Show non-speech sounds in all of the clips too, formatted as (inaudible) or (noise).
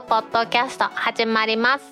クポッドキャスト始まります。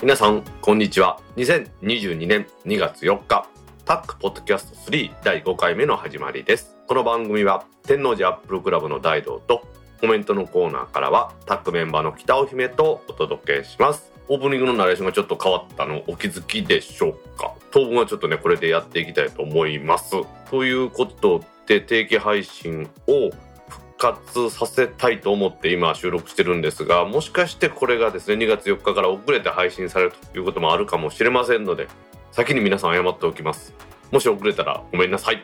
皆さんこんにちは。2022年2月4日タックポッドキャスト3第5回目の始まりです。この番組は天王寺アップルクラブの大道とコメントのコーナーからはタックメンバーの北尾姫とお届けします。オープニングのナレーションがちょっと変わったのお気づきでしょうか？当分はちょっとねこれでやっていきたいと思います。ということで定期配信を復活させたいと思って今収録してるんですがもしかしてこれがですね2月4日から遅れて配信されるということもあるかもしれませんので先に皆さん謝っておきます。もし遅れたらごめんなさい。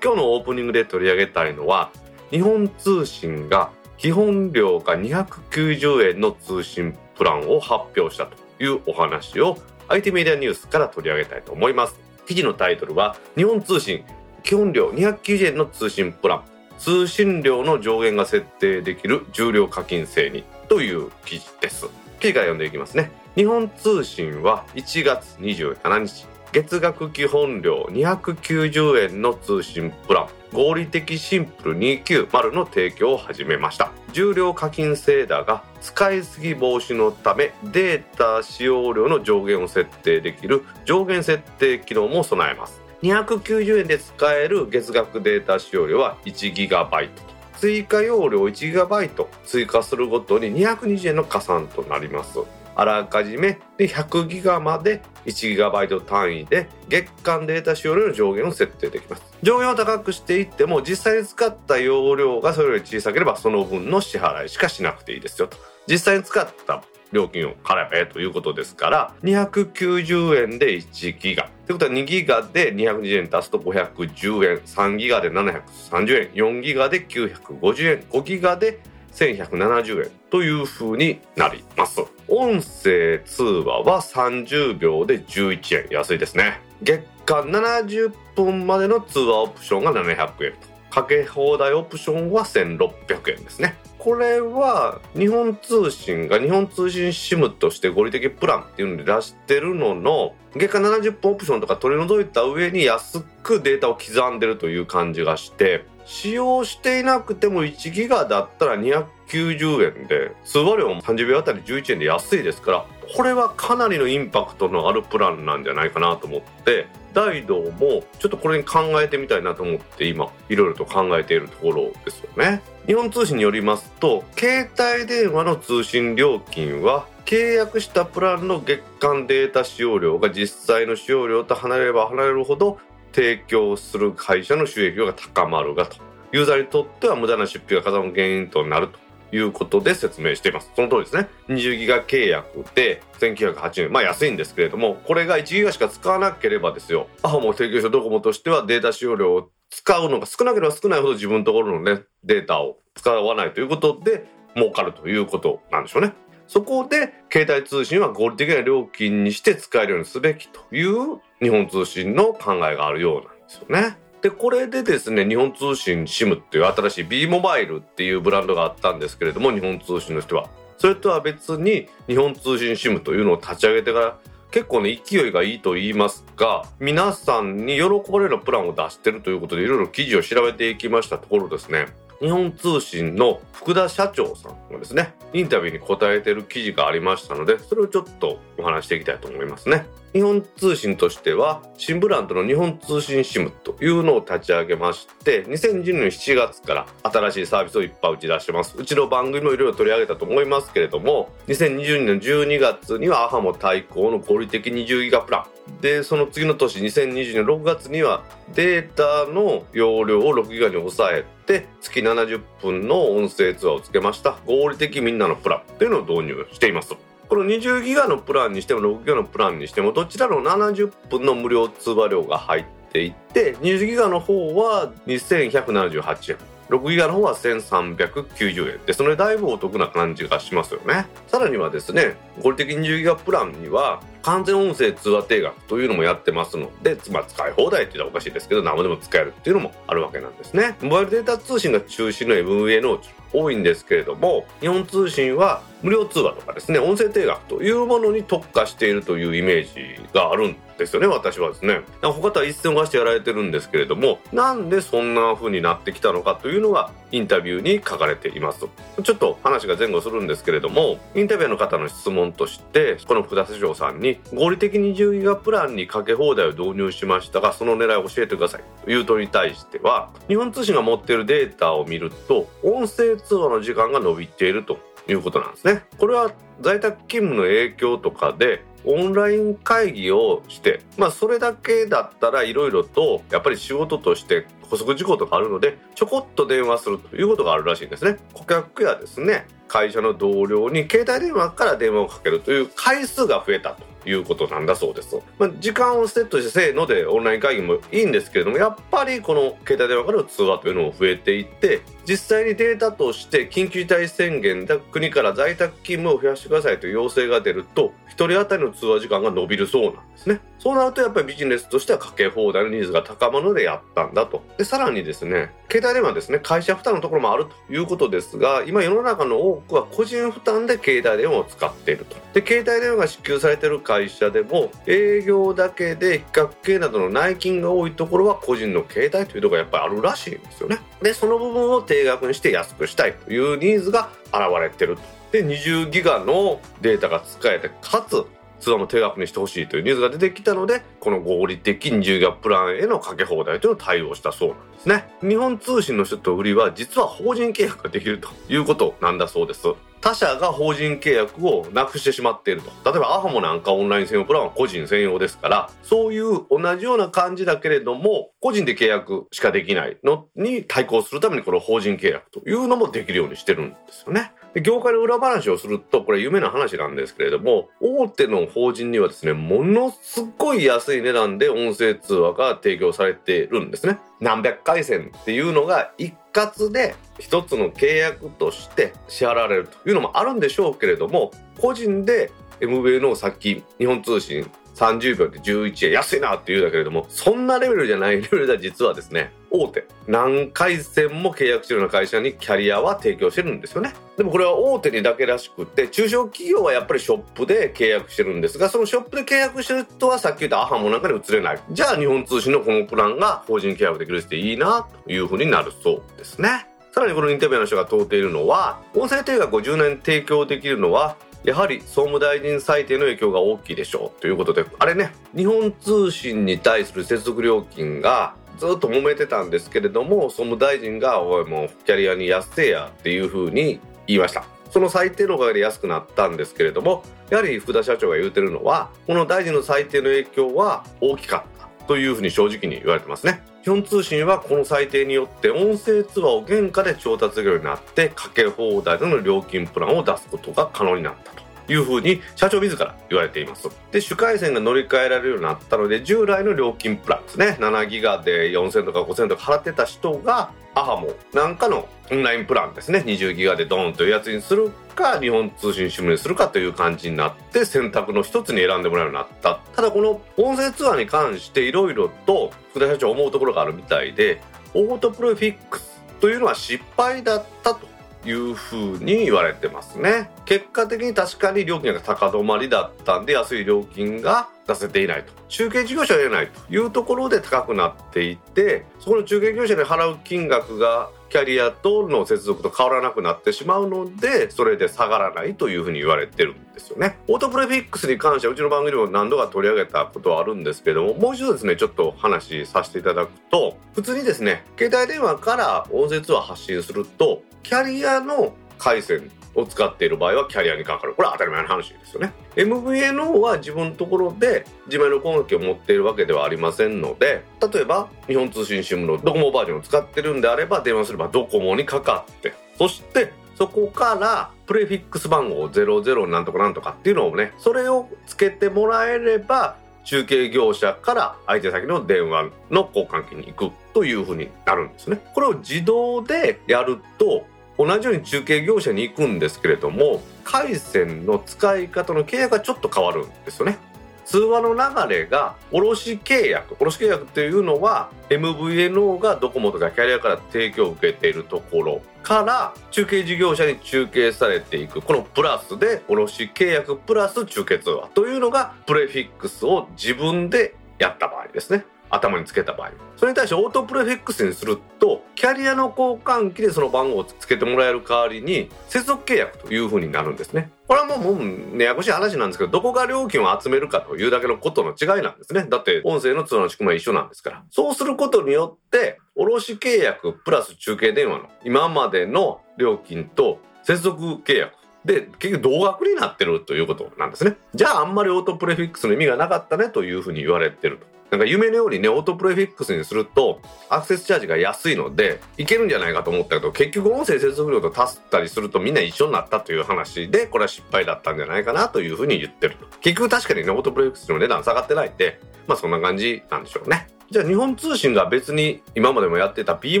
今日のオープニングで取り上げたいのは日本通信が基本料が290円の通信プランを発表したというお話を IT メディアニュースから取り上げたいと思います。記事のタイトルは日本通信基本料290円の通信プラン通信料の上限が設定できる重量課金制にという記事です。記事から読んでいきますね。日本通信は1月27日月額基本料290円の通信プラン。合理的シンプル290の提供を始めました。重量課金制だが使いすぎ防止のためデータ使用量の上限を設定できる上限設定機能も備えます。290円で使える月額データ使用量は 1GB 追加容量 1GB 追加するごとに220円の加算となります。あらかじめ。で100ギガまで 1GB 単位で月間データ使用量の上限を設定できます。上限を高くしていっても実際に使った容量がそれより小さければその分の支払いしかしなくていいですよと。実際に使った料金を払えばということですから290円で1ギガ。ということは2ギガで220円足すと510円3ギガで730円4ギガで950円5ギガで1170円という風になります。音声通話は30秒で11円安いですね。月間70分までの通話オプションが700円と。かけ放題オプションは1600円ですね。これは日本通信が日本通信 SIM として合理的プランっていうので出してるのの月間70分オプションとか取り除いた上に安くデータを刻んでるという感じがして使用していなくても1ギガだったら290円で通話料も30秒あたり11円で安いですからこれはかなりのインパクトのあるプランなんじゃないかなと思って大道もちょっとこれに考えてみたいなと思って今いろいろと考えているところですよね。日本通信によりますと携帯電話の通信料金は契約したプランの月間データ使用量が実際の使用量と離れれば離れるほど提供する会社の収益が高まるがとユーザーにとっては無駄な出費がかさむ原因となるということで説明しています。その通りですね。20ギガ契約で1980円。まあ安いんですけれども、これが1ギガしか使わなければですよ。アホも提供したドコモとしてはデータ使用量を使うのが少なければ少ないほど自分のところのね、データを使わないということで儲かるということなんでしょうね。そこで携帯通信は合理的な料金にして使えるようにすべきという日本通信の考えがあるようなんですよね。でこれでですね日本通信 SIM っていう新しい B モバイルっていうブランドがあったんですけれども日本通信の人はそれとは別に日本通信 SIM というのを立ち上げてから結構ね勢いがいいと言いますが皆さんに喜ばれるプランを出してるということでいろいろ記事を調べていきましたところですね日本通信の福田社長さんがですねインタビューに答えてる記事がありましたのでそれをちょっとお話していきたいと思いますね。日本通信としては新ブランドの日本通信 SIM というのを立ち上げまして2012年7月から新しいサービスをいっぱい打ち出してます。うちの番組もいろいろ取り上げたと思いますけれども2022年12月にはアハモ対抗の合理的20ギガプラン。でその次の年2020年6月にはデータの容量を6ギガに抑えて月70分の音声通話をつけました。合理的みんなのプランというのを導入していますこの20ギガのプランにしても6ギガのプランにしてもどちらの70分の無料通話料が入っていて20ギガの方は2178円。6ギガの方は1390円。でそれだいぶお得な感じがしますよね。さらにはですね合理的20ギガプランには完全音声通話定額というのもやってますので、まあ、使い放題って言ったらおかしいですけど生でも使えるっていうのもあるわけなんですね。モバイルデータ通信が中心の MVNO 多いんですけれども日本通信は無料通話とかですね音声定額というものに特化しているというイメージがあるんですよね私はですね。他とは一線を画してやられてるんですけれどもなんでそんな風になってきたのかというのがインタビューに書かれています。ちょっと話が前後するんですけれどもインタビューの方の質問としてこの福田社長さんに合理的に10ギガプランにかけ放題を導入しましたがその狙いを教えてください。という問いに対しては日本通信が持っているデータを見ると音声通話の時間が伸びているということなんですね。これは在宅勤務の影響とかでオンライン会議をしてまあそれだけだったらいろいろとやっぱり仕事として補足事項とかあるのでちょこっと電話するということがあるらしいんですね。顧客やですね会社の同僚に携帯電話から電話をかけるという回数が増えたと。いうことなんだそうです。まあ、時間をセットしてせーのでオンライン会議もいいんですけれども、やっぱりこの携帯電話からの通話というのも増えていって、実際にデータとして緊急事態宣言で国から在宅勤務を増やしてくださいという要請が出ると、1人当たりの通話時間が伸びるそうなんですね。そうなるとやっぱりビジネスとしてはかけ放題のニーズが高まるのでやったんだと。で、さらにですね、携帯電話ですね、会社負担のところもあるということですが、今世の中の多くは個人負担で携帯電話を使っていると。で、携帯電話が支給されている会社でも、営業だけで比較系などの内勤が多いところは個人の携帯というところがやっぱりあるらしいんですよね。で、その部分を定額にして安くしたいというニーズが現れてると。で、20ギガのデータが使えて、かつ通話も定額にしてほしいというニーズが出てきたのでこの合理的20ギガプランへのかけ放題というのを対応したそうなんですね。日本通信の人と売りは実は法人契約ができるということなんだそうです。他社が法人契約をなくしてしまっていると。例えばアハモなんかオンライン専用プランは個人専用ですからそういう同じような感じだけれども個人で契約しかできないのに対抗するためにこの法人契約というのもできるようにしてるんですよね。で業界の裏話をするとこれ夢の話なんですけれども大手の法人にはですねものすごい安い値段で音声通話が提供されているんですね。何百回線っていうのが一括で一つの契約として支払われるというのもあるんでしょうけれども個人で MVN のさっき日本通信30秒で11円安いなって言うだけれどもそんなレベルじゃないレベルでは実はですね大手。何回線も契約してるような会社にキャリアは提供してるんですよね。でもこれは大手にだけらしくって中小企業はやっぱりショップで契約してるんですがそのショップで契約してる人はさっき言ったアハモなんかに移れない。じゃあ日本通信のこのプランが法人契約できる人でいいなというふうになるそうですね。さらにこのインタビューの人が問うているのは音声定額を10年提供できるのはやはり総務大臣裁定の影響が大きいでしょうということであれね日本通信に対する接続料金がずっと揉めてたんですけれども総務大臣が「おいもうキャリアに安せや」っていうふうに言いました。その裁定のおかげで安くなったんですけれどもやはり福田社長が言うてるのはこの大臣の裁定の影響は大きかったというふうに正直に言われてますね。日本通信はこの裁定によって音声通話を原価で調達できるようになってかけ放題での料金プランを出すことが可能になったと。いうふうに社長自ら言われています。で主回線が乗り換えられるようになったので従来の料金プランですね。7ギガで4000とか5000とか払ってた人がアハモなんかのオンラインプランですね。20ギガでドーンというやつにするか日本通信 SIM にするかという感じになって選択の一つに選んでもらうようになった。ただこの音声通話に関していろいろと福田社長思うところがあるみたいでオートプロフィックスというのは失敗だったと。いうふうに言われてますね。結果的に確かに料金が高止まりだったんで安い料金が出せていないと。中継事業者は得ないというところで高くなっていてそこの中継業者に払う金額がキャリアとの接続と変わらなくなってしまうのでそれで下がらないというふうに言われてるんですよね。オートプレフィックスに関してはうちの番組でも何度か取り上げたことはあるんですけどももう一度ですねちょっと話させていただくと普通にですね携帯電話から音声通話発信するとキャリアの回線を使っている場合はキャリアにかかるこれは当たり前の話ですよね MVNO は自分のところで自前の攻撃を持っているわけではありませんので例えば日本通信 SIM のドコモバージョンを使ってるんであれば電話すればドコモにかかってそしてそこからプレフィックス番号00なんとかなんとかっていうのをねそれをつけてもらえれば中継業者から相手先の電話の交換機に行くというふうになるんですね。これを自動でやると同じように中継業者に行くんですけれども回線の使い方の契約がちょっと変わるんですよね。通話の流れが卸契約卸契約っていうのは MVNO がドコモとかキャリアから提供を受けているところから中継事業者に中継されていくこのプラスで卸契約プラス中継通話というのがプレフィックスを自分でやった場合ですね頭につけた場合。それに対してオートプレフィックスにするとキャリアの交換機でその番号をつけてもらえる代わりに接続契約というふうになるんですね。これはもうもうねややこしい話なんですけどどこが料金を集めるかというだけのことの違いなんですね。だって音声の通話の仕組みは一緒なんですから。そうすることによって卸契約プラス中継電話の今までの料金と接続契約で結局同額になってるということなんですね。じゃああんまりオートプレフィックスの意味がなかったねというふうに言われてると。なんか夢のようにね、オートプレフィックスにすると、アクセスチャージが安いので、いけるんじゃないかと思ったけど、結局音声接続量と足したりするとみんな一緒になったという話で、これは失敗だったんじゃないかなというふうに言ってると。結局確かにね、オートプレフィックスの値段下がってないって、まあそんな感じなんでしょうね。じゃあ日本通信が別に今までもやってた B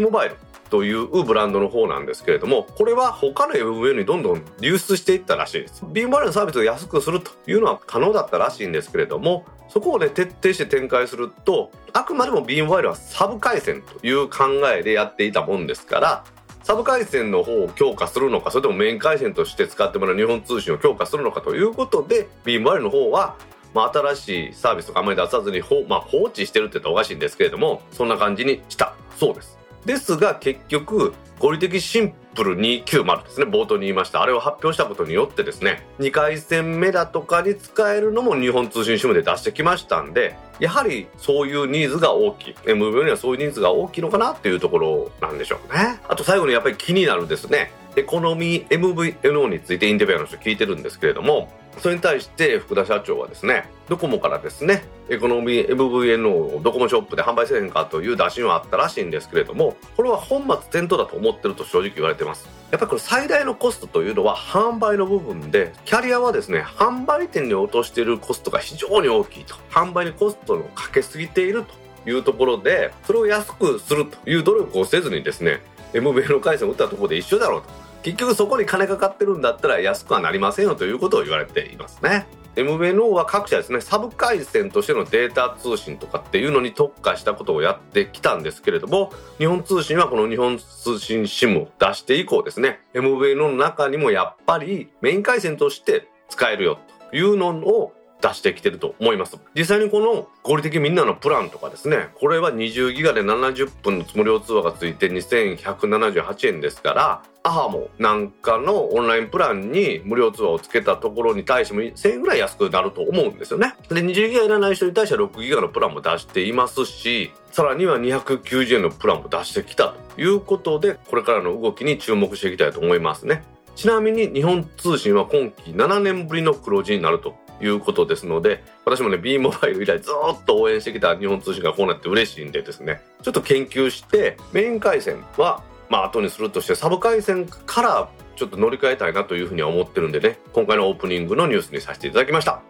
モバイルというブランドの方なんですけれども、これは他の MVN にどんどん流出していったらしいです。B モバイルのサービスを安くするというのは可能だったらしいんですけれども、そこをね、徹底して展開すると、あくまでも B モバイルはサブ回線という考えでやっていたもんですから、サブ回線の方を強化するのか、それともメイン回線として使ってもらう日本通信を強化するのかということで、B モバイルの方はまあ、新しいサービスとかあまり出さずに、まあ、放置してるって言ったらおかしいんですけれども、そんな感じにしたそうです。ですが結局、合理的シンプル290ですね、冒頭に言いました。あれを発表したことによってですね、2回戦目だとかに使えるのも日本通信 SIM で出してきましたんで、やはりそういうニーズが大きい。MVO にはそういうニーズが大きいのかなっていうところなんでしょうね。あと最後にやっぱり気になるですね、エコノミー MVNO についてインタビュアーの人聞いてるんですけれども、それに対して福田社長はですね、ドコモからですね、エコノミー MVNO をドコモショップで販売せへんかという打診はあったらしいんですけれども、これは本末転倒だと思ってると正直言われてます。やっぱりこれ最大のコストというのは販売の部分で、キャリアはですね、販売店に落としているコストが非常に大きいと。販売にコストをかけすぎているというところで、それを安くするという努力をせずにですね、MVNO 回線を打ったところで一緒だろうと。結局そこに金かかってるんだったら安くはなりませんよということを言われていますね。MVNO は各社ですね、サブ回線としてのデータ通信とかっていうのに特化したことをやってきたんですけれども、日本通信はこの日本通信 SIM を出して以降ですね、MVNO の中にもやっぱりメイン回線として使えるよというのを出してきてると思います。実際にこの合理的みんなのプランとかですね、これは20ギガで70分の無料通話がついて2178円ですから、アハモなんかのオンラインプランに無料通話をつけたところに対しても1000円ぐらい安くなると思うんですよね。で、20ギガいらない人に対しては6ギガのプランも出していますし、さらには290円のプランも出してきたということで、これからの動きに注目していきたいと思いますね。ちなみに日本通信は今期7年ぶりの黒字になるということですので、私もね、B モバイル以来ずっと応援してきた日本通信がこうなって嬉しいんでですね、ちょっと研究して、メイン回線は、まあ後にするとして、サブ回線からちょっと乗り換えたいなというふうには思ってるんでね、今回のオープニングのニュースにさせていただきました。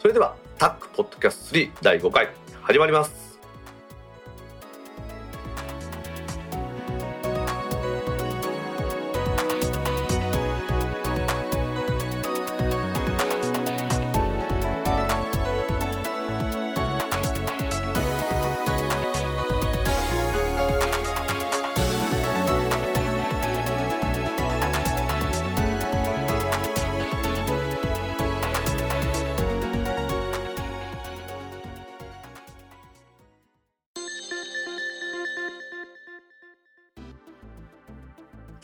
それでは、タックポッドキャスト3第5回、始まります。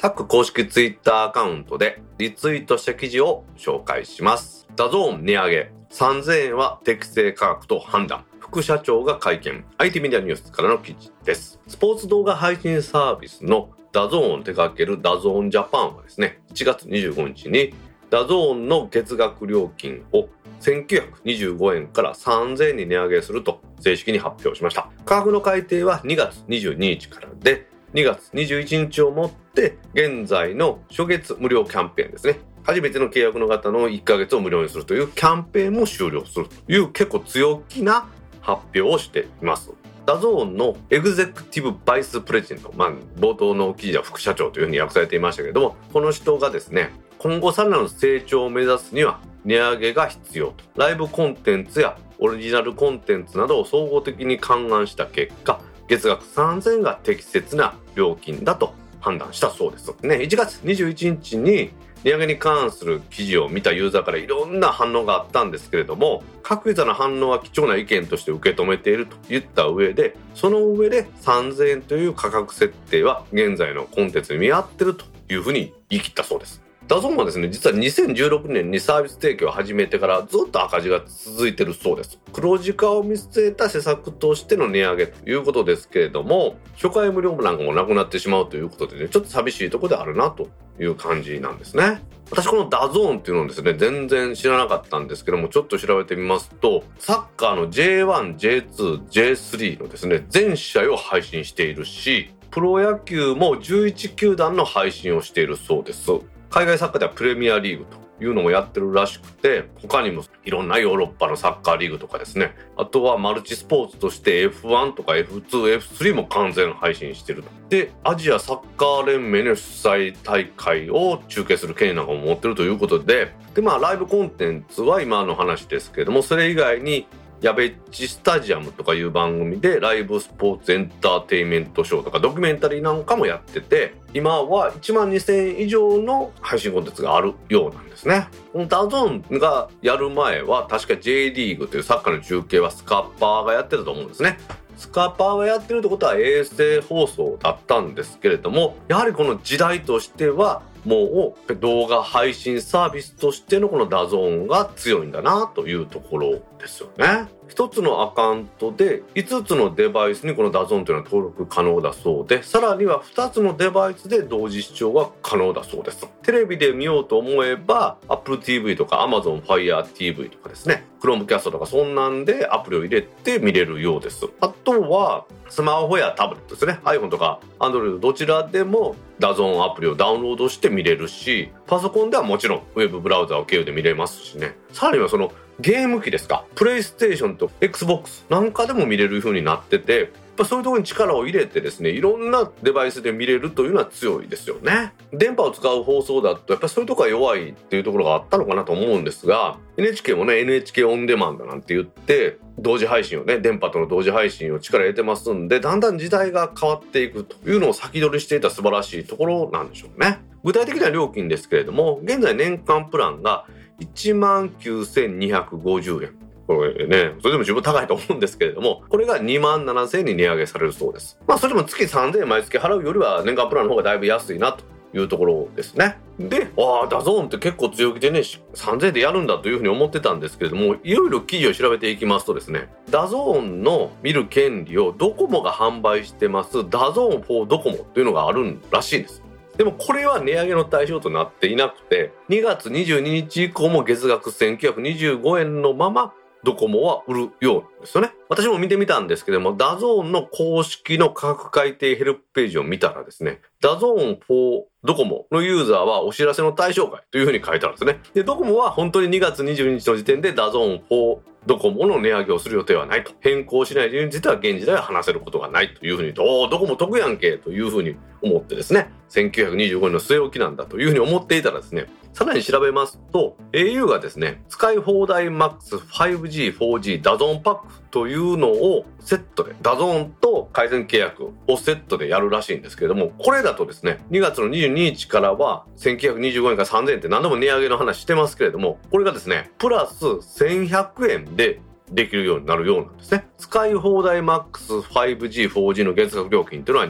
タック公式ツイッターアカウントでリツイートした記事を紹介します。 DAZN 値上げ。3000円は適正価格と判断。副社長が会見。IT メディアニュースからの記事です。スポーツ動画配信サービスの DAZN を手掛ける DAZN Japan はですね、1月25日に DAZN の月額料金を1925円から3000円に値上げすると正式に発表しました。価格の改定は2月22日からで、2月21日をもって現在の初月無料キャンペーンですね。初めての契約の方の1ヶ月を無料にするというキャンペーンも終了するという結構強気な発表をしています。 DAZN のエグゼクティブバイスプレジデント、まあ、冒頭の記事は副社長というふうに訳されていましたけれどもこの人がですね今後さらなる成長を目指すには値上げが必要と。ライブコンテンツやオリジナルコンテンツなどを総合的に勘案した結果月額3000円が適切な料金だと判断したそうです。ね、1月21日に値上げに関する記事を見たユーザーからいろんな反応があったんですけれども各ユーザーの反応は貴重な意見として受け止めていると言った上でその上で3000円という価格設定は現在のコンテンツに見合ってるというふうに言い切ったそうです。 DAZN はですね、実は2016年にサービス提供を始めてからずっと赤字が続いてるそうです。黒字化を見据えた施策としての値上げということですけれども、初回無料なんかもなくなってしまうということでね、ちょっと寂しいとこであるなという感じなんですね。私この DAZN っていうのをですね、全然知らなかったんですけども、ちょっと調べてみますと、サッカーの J1、J2、J3 のですね、全試合を配信しているし、プロ野球も11球団の配信をしているそうです。海外サッカーではプレミアリーグというのもやってるらしくて他にもいろんなヨーロッパのサッカーリーグとかですね。あとはマルチスポーツとして F1 とか F2F3 も完全配信してると。でアジアサッカー連盟の主催大会を中継する権利なんかも持ってるということで。でまあライブコンテンツは今の話ですけれどもそれ以外にやべっちスタジアムとかいう番組でライブスポーツエンターテインメントショーとかドキュメンタリーなんかもやってて今は1万2000円以上の配信コンテンツがあるようなんですね。この DAZN がやる前は確か J リーグというサッカーの中継はスカパーがやってたと思うんですね。スカパーがやってるってことは衛星放送だったんですけれどもやはりこの時代としてはもう動画配信サービスとしてのこの DAZN が強いんだなというところですよね。一つのアカウントで5つのデバイスにこの DAZN というのは登録可能だそうでさらには2つのデバイスで同時視聴が可能だそうです。テレビで見ようと思えば Apple TV とか Amazon Fire TV とかですね Chromecast とかそんなんでアプリを入れて見れるようです。あとはスマホやタブレットですね iPhone とか Android どちらでも DAZN アプリをダウンロードして見れるしパソコンではもちろんウェブブラウザを経由で見れますしね。さらにはそのゲーム機ですか？プレイステーションと XBOX なんかでも見れる風になっててやっぱそういうところに力を入れてですねいろんなデバイスで見れるというのは強いですよね。電波を使う放送だとやっぱそういうところが弱いっていうところがあったのかなと思うんですが NHK もね NHK オンデマンドなんて言って同時配信をね電波との同時配信を力入れてますんでだんだん時代が変わっていくというのを先取りしていた素晴らしいところなんでしょうね。具体的な料金ですけれども現在年間プランが1万9250円これね、それでも十分高いと思うんですけれども、これが2万7000円に値上げされるそうです。まあ、それでも月3000円毎月払うよりは年間プランの方がだいぶ安いなというところですね。で、ああ、 DAZN って結構強気でね、3000円でやるんだというふうに思ってたんですけれども、いろいろ記事を調べていきますとですね、 DAZN の見る権利をドコモが販売してます、 DAZN for docomo というのがあるらしいんです。でもこれは値上げの対象となっていなくて、2月22日以降も月額1925円のままドコモは売るようなんですよね。私も見てみたんですけども、 DAZN の公式の価格改定ヘルプページを見たらですね、 DAZN for docomo のユーザーはお知らせの対象外というふうに書いてあるんですね。で、ドコモは本当に2月22日の時点で DAZN for docomo の値上げをする予定はないと。変更しない理由については現時点では話せることがないというふうに言うと、おドコモ得やんけというふうに思ってですね、1925円の据え置きなんだというふうに思っていたらですね、さらに調べますと、au がですね、使い放題 MAX 5G、4G ダゾーンパックというのをセットで、 DAZN と回線契約をセットでやるらしいんですけれども、これだとですね、2月の22日からは1925円から3000円って何度も値上げの話してますけれども、これがですね、プラス1100円でできるようになるようなんですね。使い放題 MAX5G、4G の月額料金というのは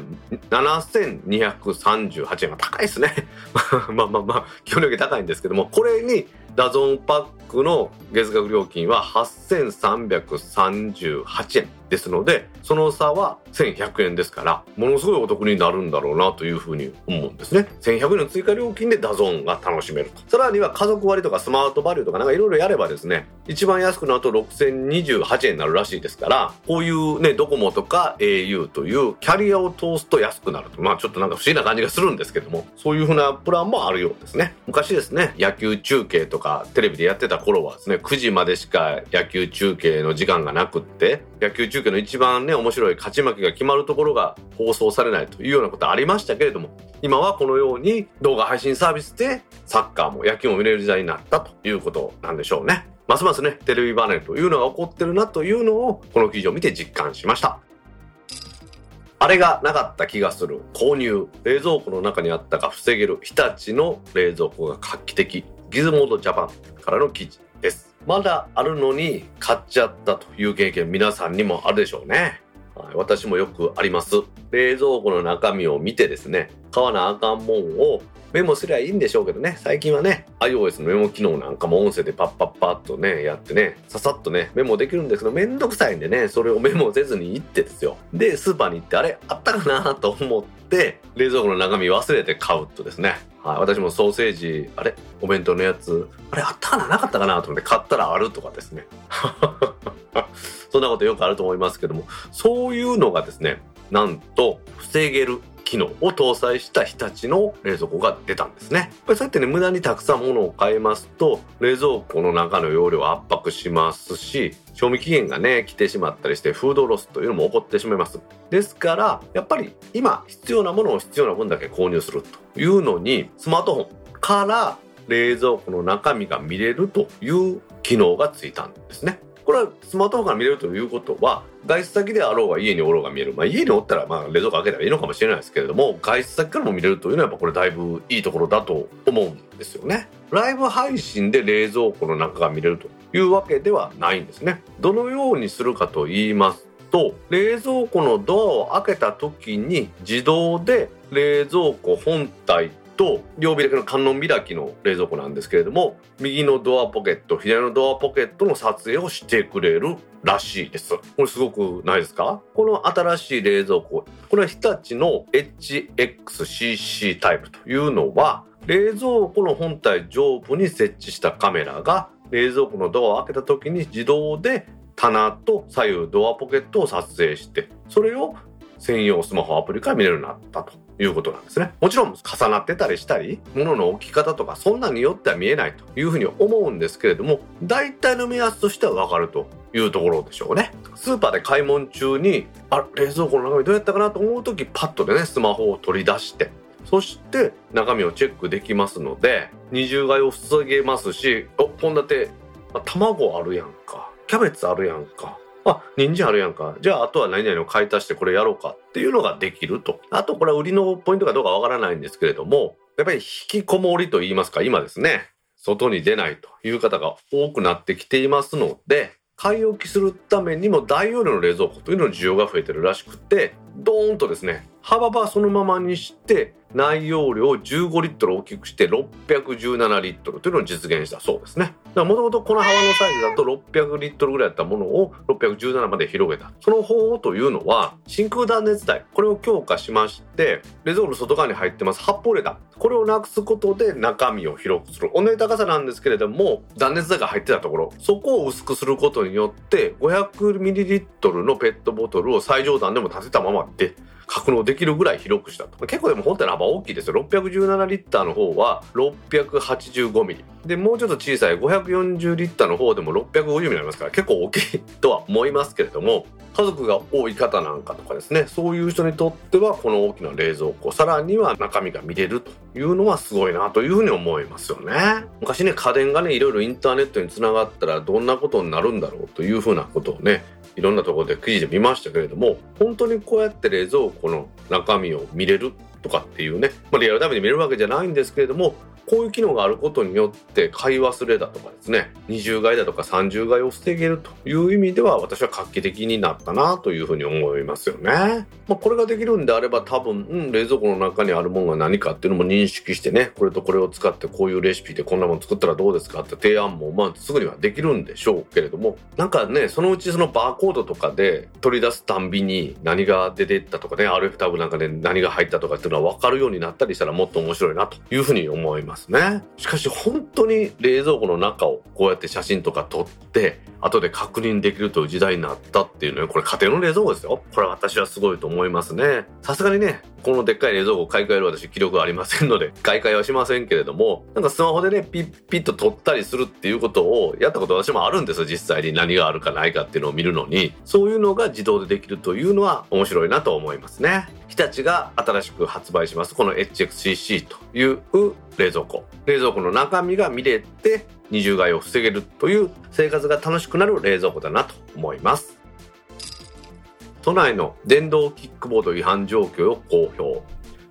7238円が高いですね。(laughs) まあまあまあ、基本的に高いんですけども、これに DAZN パックの月額料金は8338円ですので、その差は1100円ですから、ものすごいお得になるんだろうなというふうに思うんですね。1100円の追加料金で DAZN が楽しめると。さらには家族割とかスマートバリューとかなんかいろいろやればですね、一番安くなると6028円になるらしいですから、こういうね、ドコモとか au というキャリアを通すと安くなると。まあちょっとなんか不思議な感じがするんですけども、そういうふうなプランもあるようですね。昔ですね、野球中継とかテレビでやってた頃はですね、9時までしか野球中継の時間がなくって、野球中継の一番ね、面白い勝ち負けが決まるところが放送されないというようなことありましたけれども、今はこのように動画配信サービスでサッカーも野球も見れる時代になったということなんでしょうね。ますますね、テレビ離れというのが起こってるなというのを、この記事を見て実感しました。あれがなかった気がする。購入。冷蔵庫の中にあったか防げる。日立の冷蔵庫が画期的。ギズモードジャパンからの記事です。まだあるのに買っちゃったという経験皆さんにもあるでしょうね。はい、私もよくあります。冷蔵庫の中身を見てですね、買わなあかんもんをメモすりゃいいんでしょうけどね、最近はね、iOS のメモ機能なんかも音声でパッパッパッとね、やってね、ささっとね、メモできるんですけど、めんどくさいんでね、それをメモせずに行ってですよ。で、スーパーに行って、あれ、あったかなと思って、冷蔵庫の中身忘れて買うとですね、はい、私もソーセージ、あれ？お弁当のやつ、あれ、あったかな？なかったかな？と思って買ったらあるとかですね。(laughs) そんなことよくあると思いますけども、そういうのがですね、なんと防げる機能を搭載した日立の冷蔵庫が出たんですね。やっぱりそうやってね、無駄にたくさん物を買いますと、冷蔵庫の中の容量を圧迫しますし、賞味期限がね、来てしまったりして、フードロスというのも起こってしまいます。ですから、やっぱり今必要なものを必要な分だけ購入するというのに、スマートフォンから冷蔵庫の中身が見れるという機能がついたんですね。これはスマートフォンから見れるということは外出先であろうが家におろうが見える、まあ、家におったらまあ冷蔵庫開けたらいいのかもしれないですけれども外出先からも見れるというのはやっぱこれだいぶいいところだと思うんですよね。ライブ配信で冷蔵庫の中が見れるというわけではないんですね。どのようにするかと言いますと冷蔵庫のドアを開けた時に自動で冷蔵庫本体と両開きの観音開きの冷蔵庫なんですけれども右のドアポケット左のドアポケットの撮影をしてくれるらしいです。これすごくないですか？この新しい冷蔵庫これは日立の HXCC タイプというのは冷蔵庫の本体上部に設置したカメラが冷蔵庫のドアを開けた時に自動で棚と左右ドアポケットを撮影してそれを専用スマホアプリから見れるようになったということなんですね。もちろん重なってたりしたり、物の置き方とかそんなによっては見えないというふうに思うんですけれども、大体の目安としてはわかるというところでしょうね。スーパーで買い物中に、あ、冷蔵庫の中身どうやったかなと思う時パッとでね、スマホを取り出して、そして中身をチェックできますので、二重買いを防げますし、お、こんだて、卵あるやんか。キャベツあるやんか。あ、人参あるやんか。じゃあ、あとは何々を買い足してこれやろうかっていうのができると。あと、これは売りのポイントかどうかわからないんですけれども、やっぱり引きこもりと言いますか、今ですね、外に出ないという方が多くなってきていますので、買い置きするためにも大容量の冷蔵庫というのの需要が増えてるらしくて、ドーンとですね、幅はそのままにして内容量を15リットル大きくして617リットルというのを実現したそうですね。もともとこの幅のサイズだと600リットルぐらいだったものを617まで広げた。その方法というのは真空断熱材、これを強化しまして、冷蔵庫の外側に入ってます発泡レタこれをなくすことで中身を広くする。同じ高さなんですけれども、断熱材が入ってたところ、そこを薄くすることによって500ミリリットルのペットボトルを最上段でも立てたままで格納できるぐらい広くしたと。結構でも本体の幅大きいですよ。617リッターの方は685ミリ。で、もうちょっと小さい540リッターの方でも650ミリになりますから結構大きいとは思いますけれども、家族が多い方なんかとかですね、そういう人にとってはこの大きな冷蔵庫、さらには中身が見れるというのはすごいなというふうに思いますよね。昔ね、家電がね、いろいろインターネットにつながったらどんなことになるんだろうというふうなことをね、いろんなところで記事で見ましたけれども、本当にこうやって冷蔵庫の中身を見れるとかっていうね、まあ、リアルタイムで見れるわけじゃないんですけれども、こういう機能があることによって買い忘れだとかですね、二重買いだとか三重買いを防げるという意味では私は画期的になったなというふうに思いますよね。まあ、これができるんであれば多分、うん、冷蔵庫の中にあるものが何かっていうのも認識してね、これとこれを使ってこういうレシピでこんなもの作ったらどうですかって提案もまあすぐにはできるんでしょうけれども、なんかね、そのうちそのバーコードとかで取り出すたんびに何が出てったとかね、RF タグなんかで何が入ったとかっていうのは分かるようになったりしたらもっと面白いなというふうに思いますね。しかし本当に冷蔵庫の中をこうやって写真とか撮って後で確認できるという時代になったっていうのはこれ家庭の冷蔵庫ですよ。これ私はすごいと思いますね。さすがにねこのでっかい冷蔵庫を買い替える私記録はありませんので (laughs) 買い替えはしませんけれどもなんかスマホでねピッピッと撮ったりするっていうことをやったこと私もあるんですよ。実際に何があるかないかっていうのを見るのに。そういうのが自動でできるというのは面白いなと思いますね。日立が新しく発売しますこの HXCC という冷蔵庫。冷蔵庫の中身が見れて二重買いを防げるという生活が楽しくなる冷蔵庫だなと思います。都内の電動キックボード違反状況を公表。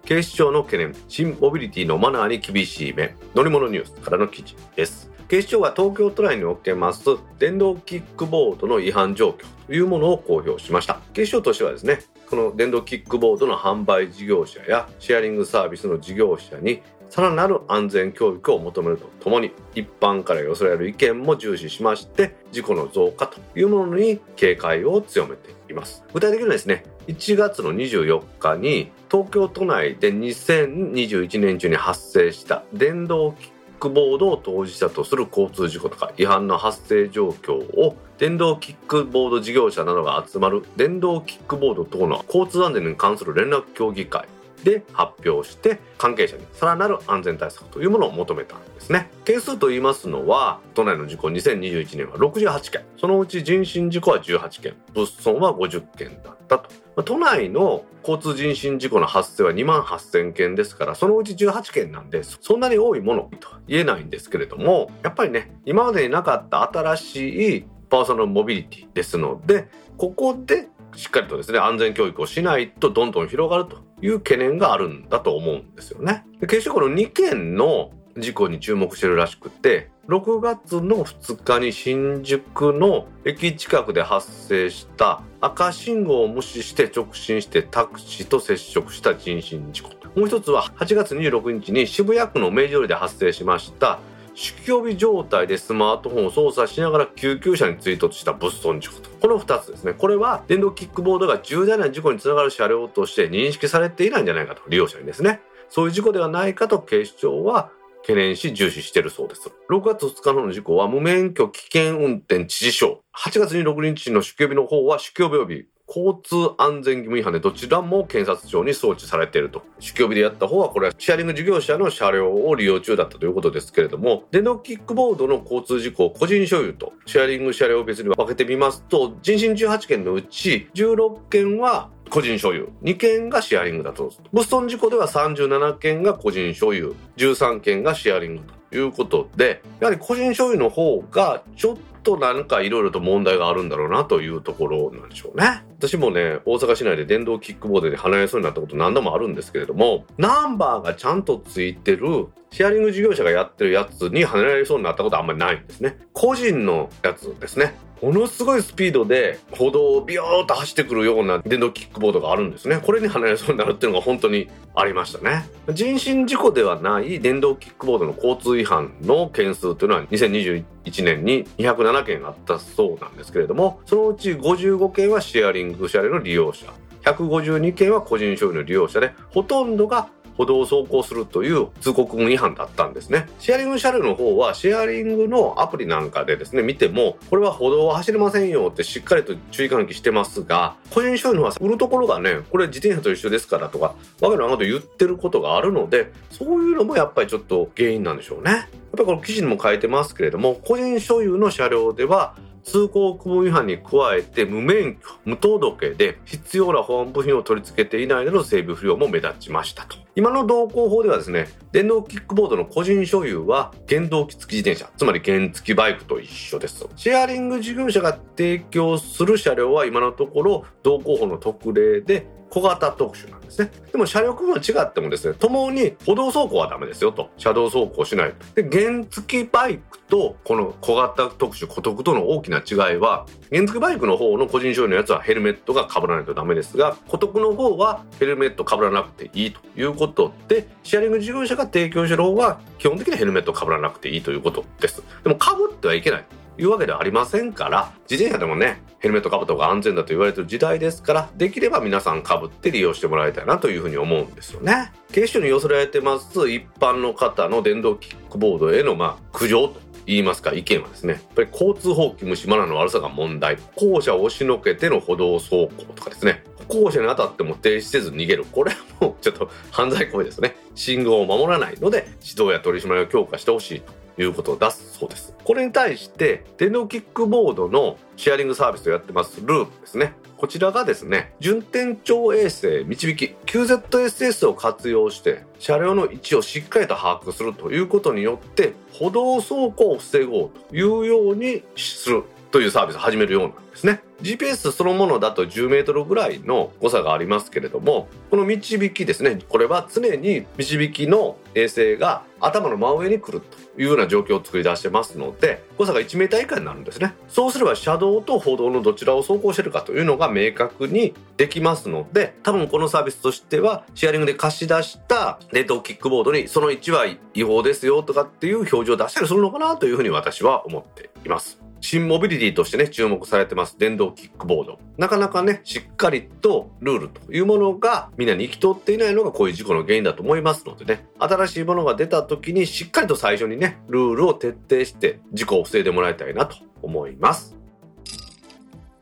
警視庁の懸念。新モビリティのマナーに厳しい目。乗り物ニュースからの記事です。警視庁は東京都内におけます電動キックボードの違反状況というものを公表しました。警視庁としてはですねこの電動キックボードの販売事業者やシェアリングサービスの事業者にさらなる安全教育を求めるとともに一般から寄せられる意見も重視しまして事故の増加というものに警戒を強めています。具体的にはですね1月の24日に東京都内で2021年中に発生した電動キックボードを当事者とする交通事故とか違反の発生状況を電動キックボード事業者などが集まる電動キックボード等の交通安全に関する連絡協議会で発表して関係者にさらなる安全対策というものを求めたんですね。件数と言いますのは都内の事故2021年は68件。そのうち人身事故は18件。物損は50件だったと。都内の交通人身事故の発生は2万8000件ですからそのうち18件なんでそんなに多いものとは言えないんですけれどもやっぱりね今までになかった新しいパーソナルモビリティですのでここでしっかりとですね安全教育をしないとどんどん広がると。いう懸念があるんだと思うんですよね。で決してこの2件の事故に注目してるらしくて6月の2日に新宿の駅近くで発生した赤信号を無視して直進してタクシーと接触した人身事故もう一つは8月26日に渋谷区の明治通りで発生しました酒気帯び状態でスマートフォンを操作しながら救急車に追突した物損事故とこの2つですねこれは電動キックボードが重大な事故につながる車両として認識されていないんじゃないかと利用者にですねそういう事故ではないかと警視庁は懸念し重視しているそうです。6月2日の事故は無免許危険運転致死傷。8月26日の酒気帯びの方は酒気帯び及び交通安全義務違反でどちらも検察庁に送致されていると。酒気帯びでやった方はこれはシェアリング事業者の車両を利用中だったということですけれども、電動キックボードの交通事故を個人所有とシェアリング車両を別に分けてみますと、人身18件のうち16件は個人所有。2件がシェアリングだと。物損事故では37件が個人所有。13件がシェアリングということでやはり個人所有の方がちょっとなんかいろいろと問題があるんだろうなというところなんでしょうね。私もね大阪市内で電動キックボードで離れそうになったこと何度もあるんですけれどもナンバーがちゃんとついてるシェアリング事業者がやってるやつに跳ねられそうになったことあんまりないんですね。個人のやつですね。ものすごいスピードで歩道をビヨーっと走ってくるような電動キックボードがあるんですね。これに離れそうになるっていうのが本当にありましたね。人身事故ではない電動キックボードの交通違反の件数というのは2021年に207件あったそうなんですけれどもそのうち55件はシェアリング車両の利用者152件は個人所有の利用者でほとんどが歩道を走行するという通告違反だったんですね。シェアリング車両の方はシェアリングのアプリなんかでですね、見ても、これは歩道は走れませんよってしっかりと注意喚起してますが、個人所有のは売るところがね、これ自転車と一緒ですからとか、わけのわかんと言ってることがあるので、そういうのもやっぱりちょっと原因なんでしょうね。やっぱりこの記事にも書いてますけれども、個人所有の車両では、通行区分違反に加えて無免許無届けで必要な保安部品を取り付けていないでの整備不良も目立ちましたと。今の道交法ではですね電動キックボードの個人所有は原動機付き自転車つまり原付バイクと一緒ですシェアリング事業者が提供する車両は今のところ道交法の特例で小型特殊なんですね。でも車両区分は違ってもですね共に歩道走行はダメですよと。車道走行しないと。で原付バイクとこの小型特殊孤独との大きな違いは原付バイクの方の個人所有のやつはヘルメットが被らないとダメですが孤独の方はヘルメット被らなくていいということでシェアリング事業者が提供してる方は基本的にヘルメット被らなくていいということです。でも被ってはいけない。いうわけではありませんから自転車でもねヘルメットかぶった方が安全だと言われてる時代ですからできれば皆さんかぶって利用してもらいたいなというふうに思うんですよね。警視庁に寄せられてます一般の方の電動キックボードへのまあ苦情と言いますか意見はですねやっぱり交通法規無視マナーの悪さが問題。校舎を押しのけての歩道走行とかですね。校舎に当たっても停止せず逃げる。これはもうちょっと犯罪行為ですね。信号を守らないので指導や取り締まりを強化してほしいと。いうことだそうです。これに対して、電動キックボードのシェアリングサービスをやってますループですね。こちらがですね順天頂衛星導き QZSS を活用して車両の位置をしっかりと把握するということによって歩道走行を防ごうというようにするというサービスを始めるようなんですね GPS そのものだと10メートルぐらいの誤差がありますけれどもこの導きですねこれは常に導きの衛星が頭の真上に来るというような状況を作り出してますので誤差が1メーター以下になるんですね。そうすれば車道と歩道のどちらを走行してるかというのが明確にできますので多分このサービスとしてはシェアリングで貸し出した冷凍キックボードにその1は違法ですよとかっていう表示を出したりするのかなというふうに私は思っています。新モビリティとしてね、注目されてます電動キックボード。なかなかね、しっかりとルールというものがみんなに行き通っていないのがこういう事故の原因だと思いますのでね、新しいものが出た時にしっかりと最初にね、ルールを徹底して事故を防いでもらいたいなと思います。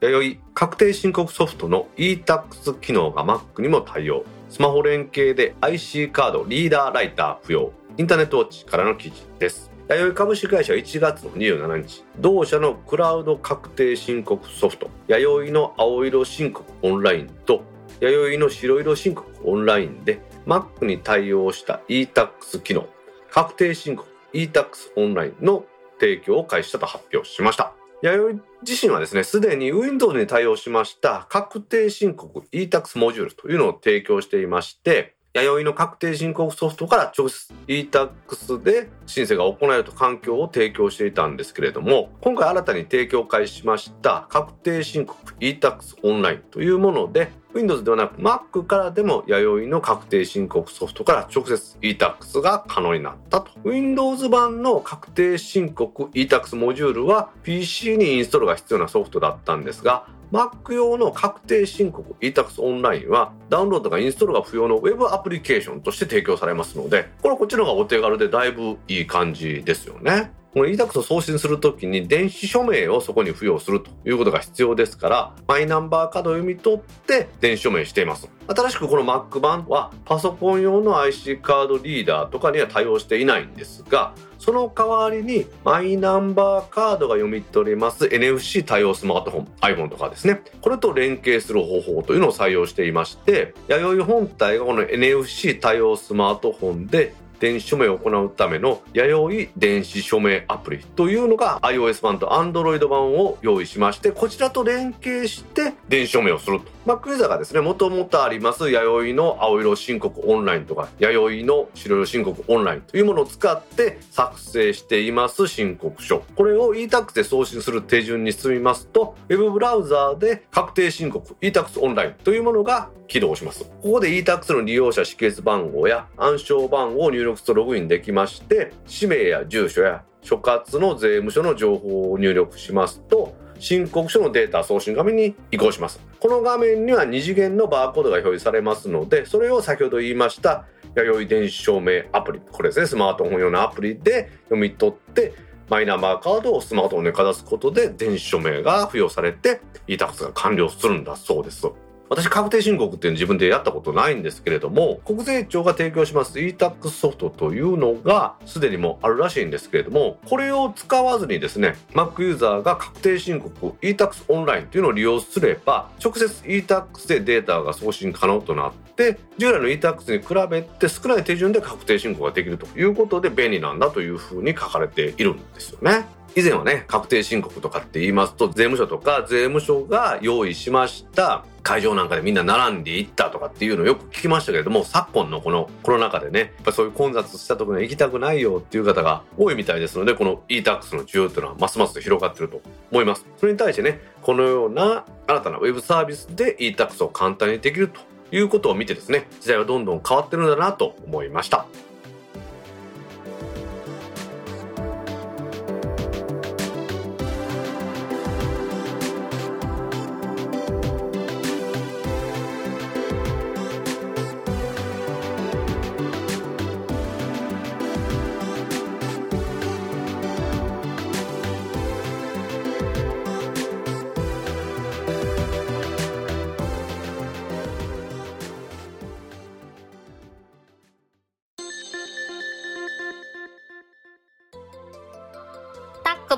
弥生確定申告ソフトの e-tax 機能が Mac にも対応。スマホ連携で IC カード、リーダーライター不要。インターネットウォッチからの記事です。弥生株式会社は1月の27日同社のクラウド確定申告ソフト弥生の青色申告オンラインと弥生の白色申告オンラインで Mac に対応した e-tax 機能確定申告 e-tax オンラインの提供を開始したと発表しました。弥生自身はですねすでに Windows に対応しました確定申告 e-tax モジュールというのを提供していまして弥生の確定申告ソフトから直接 e-tax で申請が行えると環境を提供していたんですけれども今回新たに提供開始しました確定申告 e-tax オンラインというもので Windows ではなく Mac からでも弥生の確定申告ソフトから直接 e-tax が可能になったと。Windows 版の確定申告 e-tax モジュールは PC にインストールが必要なソフトだったんですが Mac 用の確定申告 e-tax オンラインはダウンロードがインストールが不要の Web アプリケーションとして提供されますのでこれこっちの方がお手軽でだいぶいい感じですよね。この e-tax を送信するときに電子署名をそこに付与するということが必要ですからマイナンバーカードを読み取って電子署名しています。新しくこの Mac 版はパソコン用の IC カードリーダーとかには対応していないんですがその代わりにマイナンバーカードが読み取れます NFC 対応スマートフォン iPhone とかですね。これと連携する方法というのを採用していまして弥生本体がこの NFC 対応スマートフォンで電子署名を行うための弥生電子署名アプリというのが iOS 版と Android 版を用意しましてこちらと連携して電子署名をすると。Mac ユーザーがですねもともとあります。弥生の青色申告オンラインとか弥生の白色申告オンラインというものを使って作成しています申告書。これを e-tax で送信する手順に進みますと Web ブラウザーで確定申告 e-tax オンラインというものが起動します。ここで e-tax の利用者識別番号や暗証番号を入力するとログインできまして氏名や住所や所轄の税務署の情報を入力しますと申告書のデータ送信画面に移行します。この画面には2次元のバーコードが表示されますのでそれを先ほど言いました弥生電子証明アプリ。これですねスマートフォン用のアプリで読み取ってマイナンバーカードをスマートフォンでかざすことで電子署名が付与されて委託が完了するんだそうです。私確定申告っていうの自分でやったことないんですけれども国税庁が提供します e-tax ソフトというのがすでにもあるらしいんですけれどもこれを使わずにですね Mac ユーザーが確定申告 e-tax オンラインというのを利用すれば直接 e-tax でデータが送信可能となって従来の e-tax に比べて少ない手順で確定申告ができるということで便利なんだというふうに書かれているんですよね。以前はね確定申告とかって言いますと税務署とか税務署が用意しました会場なんかでみんな並んで行ったとかっていうのをよく聞きましたけれども昨今のこのコロナ禍でねやっぱそういう混雑したところに行きたくないよっていう方が多いみたいですのでこの e-tax の需要っていうのはますます広がってると思います。それに対してねこのような新たなウェブサービスで e-tax を簡単にできるということを見てですね時代はどんどん変わってるんだなと思いました。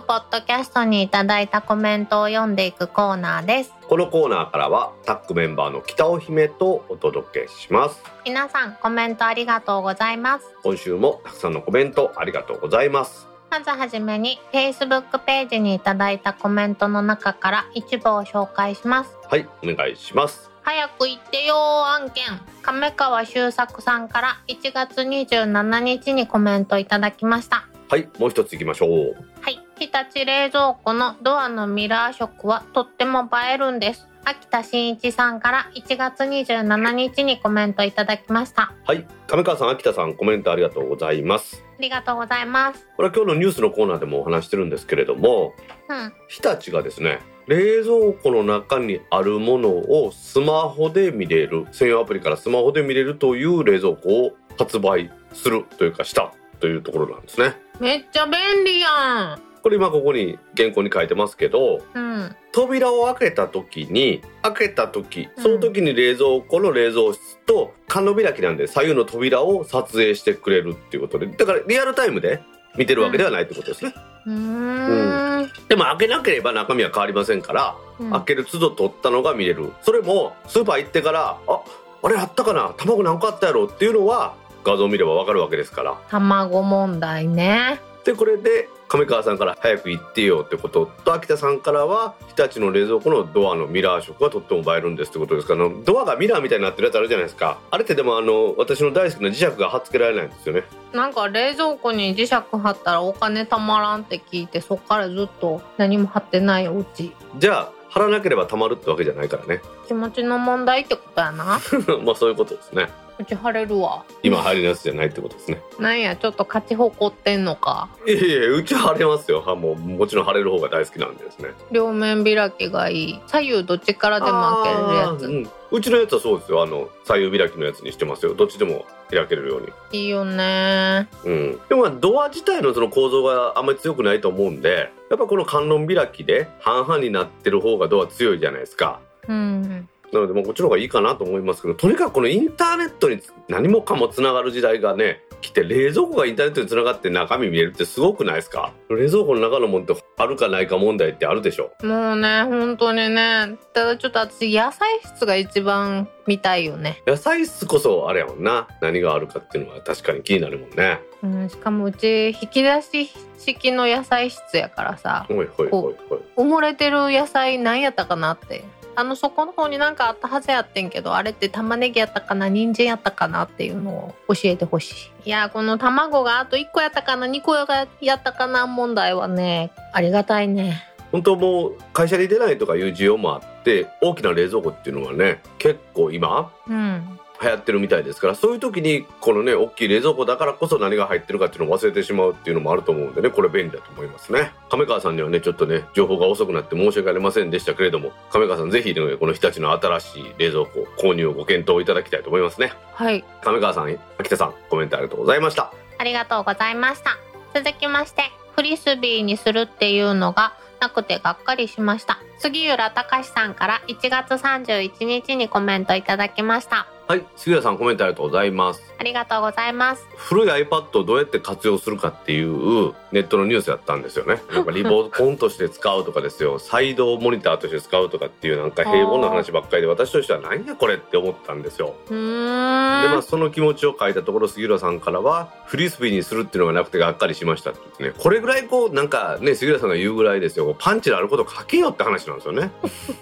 ポッドキャストにいただいたコメントを読んでいくコーナーです。このコーナーからはタッグメンバーの北尾姫とお届けします皆さんコメントありがとうございます。今週もたくさんのコメントありがとうございます。まずはじめに Facebook ページにいただいたコメントの中から一部を紹介します。はいお願いします。早く行ってよ案件。亀川修作さんから1月27日にコメントいただきました。はいもう一つ行きましょう。はい日立冷蔵庫のドアのミラー色はとっても映えるんです。秋田真一さんから1月27日にコメントいただきました。はい。亀川さん秋田さんコメントありがとうございます。ありがとうございます。これは今日のニュースのコーナーでもお話してるんですけれどもうん。日立がですね冷蔵庫の中にあるものをスマホで見れる専用アプリからスマホで見れるという冷蔵庫を発売するというかしたというところなんですね。めっちゃ便利やんこれ今ここに原稿に書いてますけどうん。扉を開けた時に開けた時その時に冷蔵庫の冷蔵室と缶の開きなんで左右の扉を撮影してくれるっていうことでだからリアルタイムで見てるわけではないってことですね、うーん。でも開けなければ中身は変わりませんから、うん。開ける都度取ったのが見れる。それもスーパー行ってからああれあったかな？卵何個あったやろ？っていうのは画像見ればわかるわけですから。卵問題ねでこれで亀川さんから早く行ってよってことと秋田さんからは日立の冷蔵庫のドアのミラー色がとっても映えるんですってことですか。らあのドアがミラーみたいになってるやつあるじゃないですか。あれってでもあの私の大好きな磁石が貼っつけられないんですよね。なんか冷蔵庫に磁石貼ったらお金たまらんって聞いてそっからずっと何も貼ってないお家。じゃあ貼らなければたまるってわけじゃないからね。気持ちの問題ってことやな。(laughs) まあそういうことですねうち貼れるわ。今入りのやつじゃないってことですね。なんやちょっと勝ち誇ってんのか。いやいやうち貼れますよ。はもうもちろん貼れる方が大好きなんでですね。両面開きがいい。左右どっちからでも開けれるやつ。うん、うちのやつはそうですよ。あの左右開きのやつにしてますよ。どっちでも開けれるように。いいよね。うん、でもまあドア自体のその構造があんまり強くないと思うんでやっぱこの観音開きで半々になってる方がドア強いじゃないですか。うんなのでこっちの方がいいかなと思いますけどとにかくこのインターネットに何もかもつながる時代がね来て冷蔵庫がインターネットにつながって中身見えるってすごくないですか？冷蔵庫の中のもんってあるかないか問題ってあるでしょもうね本当にねただちょっと私野菜室が一番見たいよね。野菜室こそあれやもんな。何があるかっていうのは確かに気になるもんね。うん、しかもうち引き出し式の野菜室やからさほいほいほいほい。埋もれてる野菜何やったかなってあの底の方になんかあったはずやってんけどあれって玉ねぎやったかな人参やったかなっていうのを教えてほしい。いやこの卵があと1個やったかな2個やったかな問題はねありがたいね。本当もう会社に出ないとかいう需要もあって大きな冷蔵庫っていうのはね結構今うん流行ってるみたいですからそういう時にこのね大きい冷蔵庫だからこそ何が入ってるかっていうのを忘れてしまうっていうのもあると思うんでねこれ便利だと思いますね。亀川さんにはねちょっとね情報が遅くなって申し訳ありませんでしたけれども亀川さんぜひねこの日立の新しい冷蔵庫購入をご検討いただきたいと思いますね。はい。亀川さん秋田さんコメントありがとうございました。ありがとうございました。続きましてフリスビーにするっていうのがなくてがっかりしました。杉浦隆さんから1月31日にコメントいただきましたはい杉浦さんコメントありがとうございます。ありがとうございます。古い iPad をどうやって活用するかっていうネットのニュースやったんですよね。(laughs) なんかリモコンとして使うとかですよ。サイドモニターとして使うとかっていうなんか平凡な話ばっかりで私としては何やこれって思ったんですよ。でまあその気持ちを書いたところ杉浦さんからはフリスビーにするっていうのがなくてがっかりしましたって言ってね。これぐらいこうなんかね杉浦さんが言うぐらいですよ。パンチのあることを書けよって話なんですよね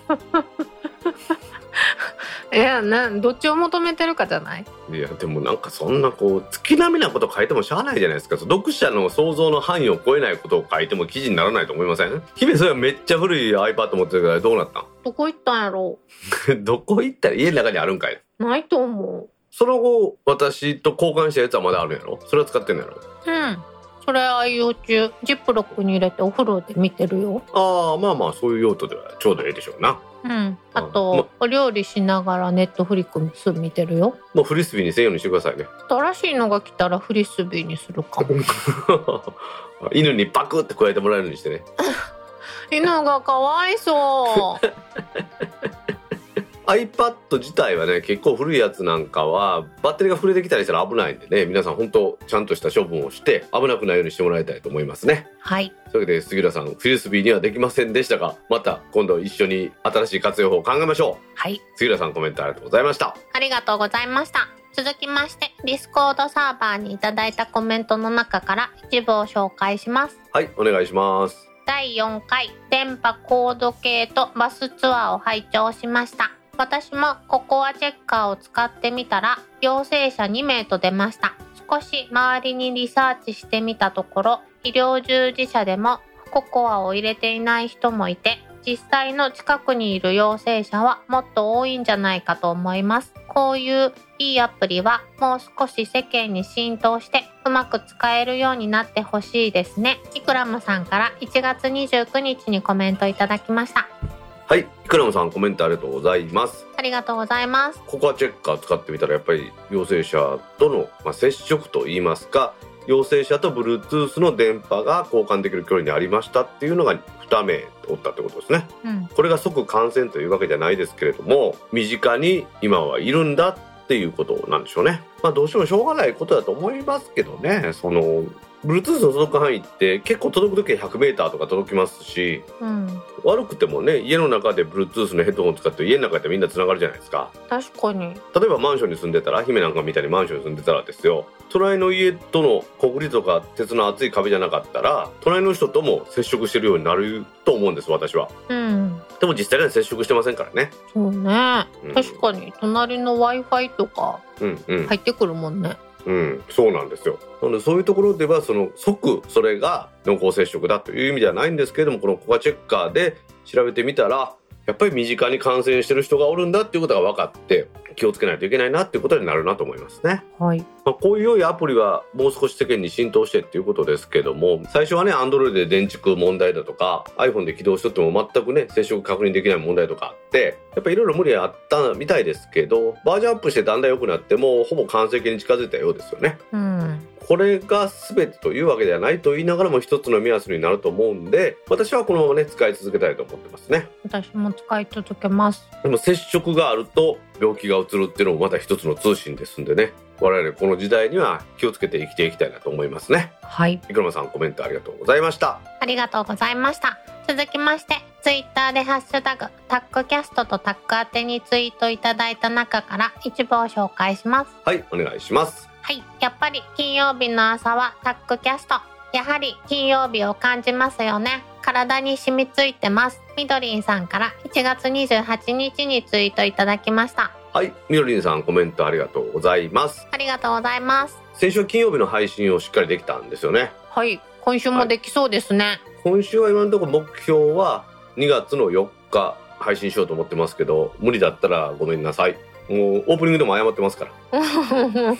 (laughs) いやなどっちを求めてるかじゃない？いやでもなんかそんなこう月並みなこと書いてもしゃあないじゃないですか。読者の想像の範囲を超えないことを書いても記事にならないと思いません？姫それはめっちゃ古い iPad 持ってるからどうなったん？どこ行ったんやろ？(laughs) どこ行ったら家の中にあるんかい？ないと思その後私と交換したやつはまだあるんやろ？それは使ってんのやろ？ううん。それ愛用中。ジップロックに入れてお風呂で見てるよ。ああまあまあそういう用途ではちょうどええでしょうなうん。ああとお料理しながらネットフリックス見てるよ。もうフリスビーにせんようにしてくださいね。新しいのが来たらフリスビーにするか。も (laughs) 犬にパクって加えてもらえるようにしてね。(laughs) 犬がかわいそう (laughs) iPad 自体はね結構古いやつなんかはバッテリーが膨れてきたりしたら危ないんでね皆さん本当ちゃんとした処分をして危なくないようにしてもらいたいと思いますね。はい。というわけで杉浦さんフリスビーにはできませんでしたがまた今度一緒に新しい活用法を考えましょう。はい。杉浦さんコメントありがとうございました。ありがとうございました。続きまして Discord サーバーにいただいたコメントの中から一部を紹介します。はいお願いします。第4回電波高度計とバスツアーを拝聴しました私もココアチェッカーを使ってみたら陽性者2名と出ました。少し周りにリサーチしてみたところ医療従事者でもココアを入れていない人もいて実際の近くにいる陽性者はもっと多いんじゃないかと思います。こういういいアプリはもう少し世間に浸透してうまく使えるようになってほしいですね。イクラムさんから1月29日にコメントいただきました。はい。イクラムさんコメントありがとうございます。ありがとうございます。ココアチェッカー使ってみたらやっぱり陽性者との、まあ、接触といいますか陽性者と Bluetooth の電波が交換できる距離にありましたっていうのが2名おったってことですね。うん。これが即感染というわけじゃないですけれども身近に今はいるんだっていうことなんでしょうね。まあどうしてもしょうがないことだと思いますけどね。その Bluetooth の届く範囲って結構届く時は 100m とか届きますしうん。悪くてもね家の中で Bluetooth のヘッドホンを使って家の中でみんなつながるじゃないですか。確かに。例えばマンションに住んでたら姫なんかみたいにマンションに住んでたらですよ隣の家とのコンクリートとか鉄の厚い壁じゃなかったら隣の人とも接触してるようになると思うんです私は。うん。でも実際には接触してませんからね。そうね、うん。確かに。隣の w i f i とか入ってくるもんね。うん、うんそうなんですよ。なのでそういうところではその即それが濃厚接触だという意味ではないんですけれどもこのコカチェッカーで調べてみたらやっぱり身近に感染してる人がおるんだっていうことが分かって気をつけないといけないなっていうことになるなと思いますね。はいまあ、こういう良いアプリはもう少し世間に浸透してっていうことですけども最初はね Android で電池問題だとか iPhone で起動しとっても全くね接触確認できない問題とかあってやっぱいろいろ無理あったみたいですけどバージョンアップしてだんだん良くなってもうほぼ完成形に近づいたようですよね。うんこれが全てというわけではないと言いながらも一つの目安になると思うんで私はこのままね使い続けたいと思ってますね。私も使い続けます。でも接触があると病気がうつるっていうのもまた一つの通信ですんでね。我々この時代には気をつけて生きていきたいなと思いますね。はい。イクラマさんコメントありがとうございました。ありがとうございました。続きましてツイッターでハッシュタグタックキャストとタック宛てにツイートいただいた中から一部を紹介します。はいお願いしますはい、やっぱり金曜日の朝はタックキャスト。やはり金曜日を感じますよね。体に染みついてます。みどりんさんから1月28日にツイートいただきました。はいみどりんさんコメントありがとうございますありがとうございます。先週金曜日の配信をしっかりできたんですよねはい、今週もできそうですね。今週は今のところ目標は2月の4日配信しようと思ってますけど無理だったらごめんなさいもうオープニングでも謝ってますから。(laughs)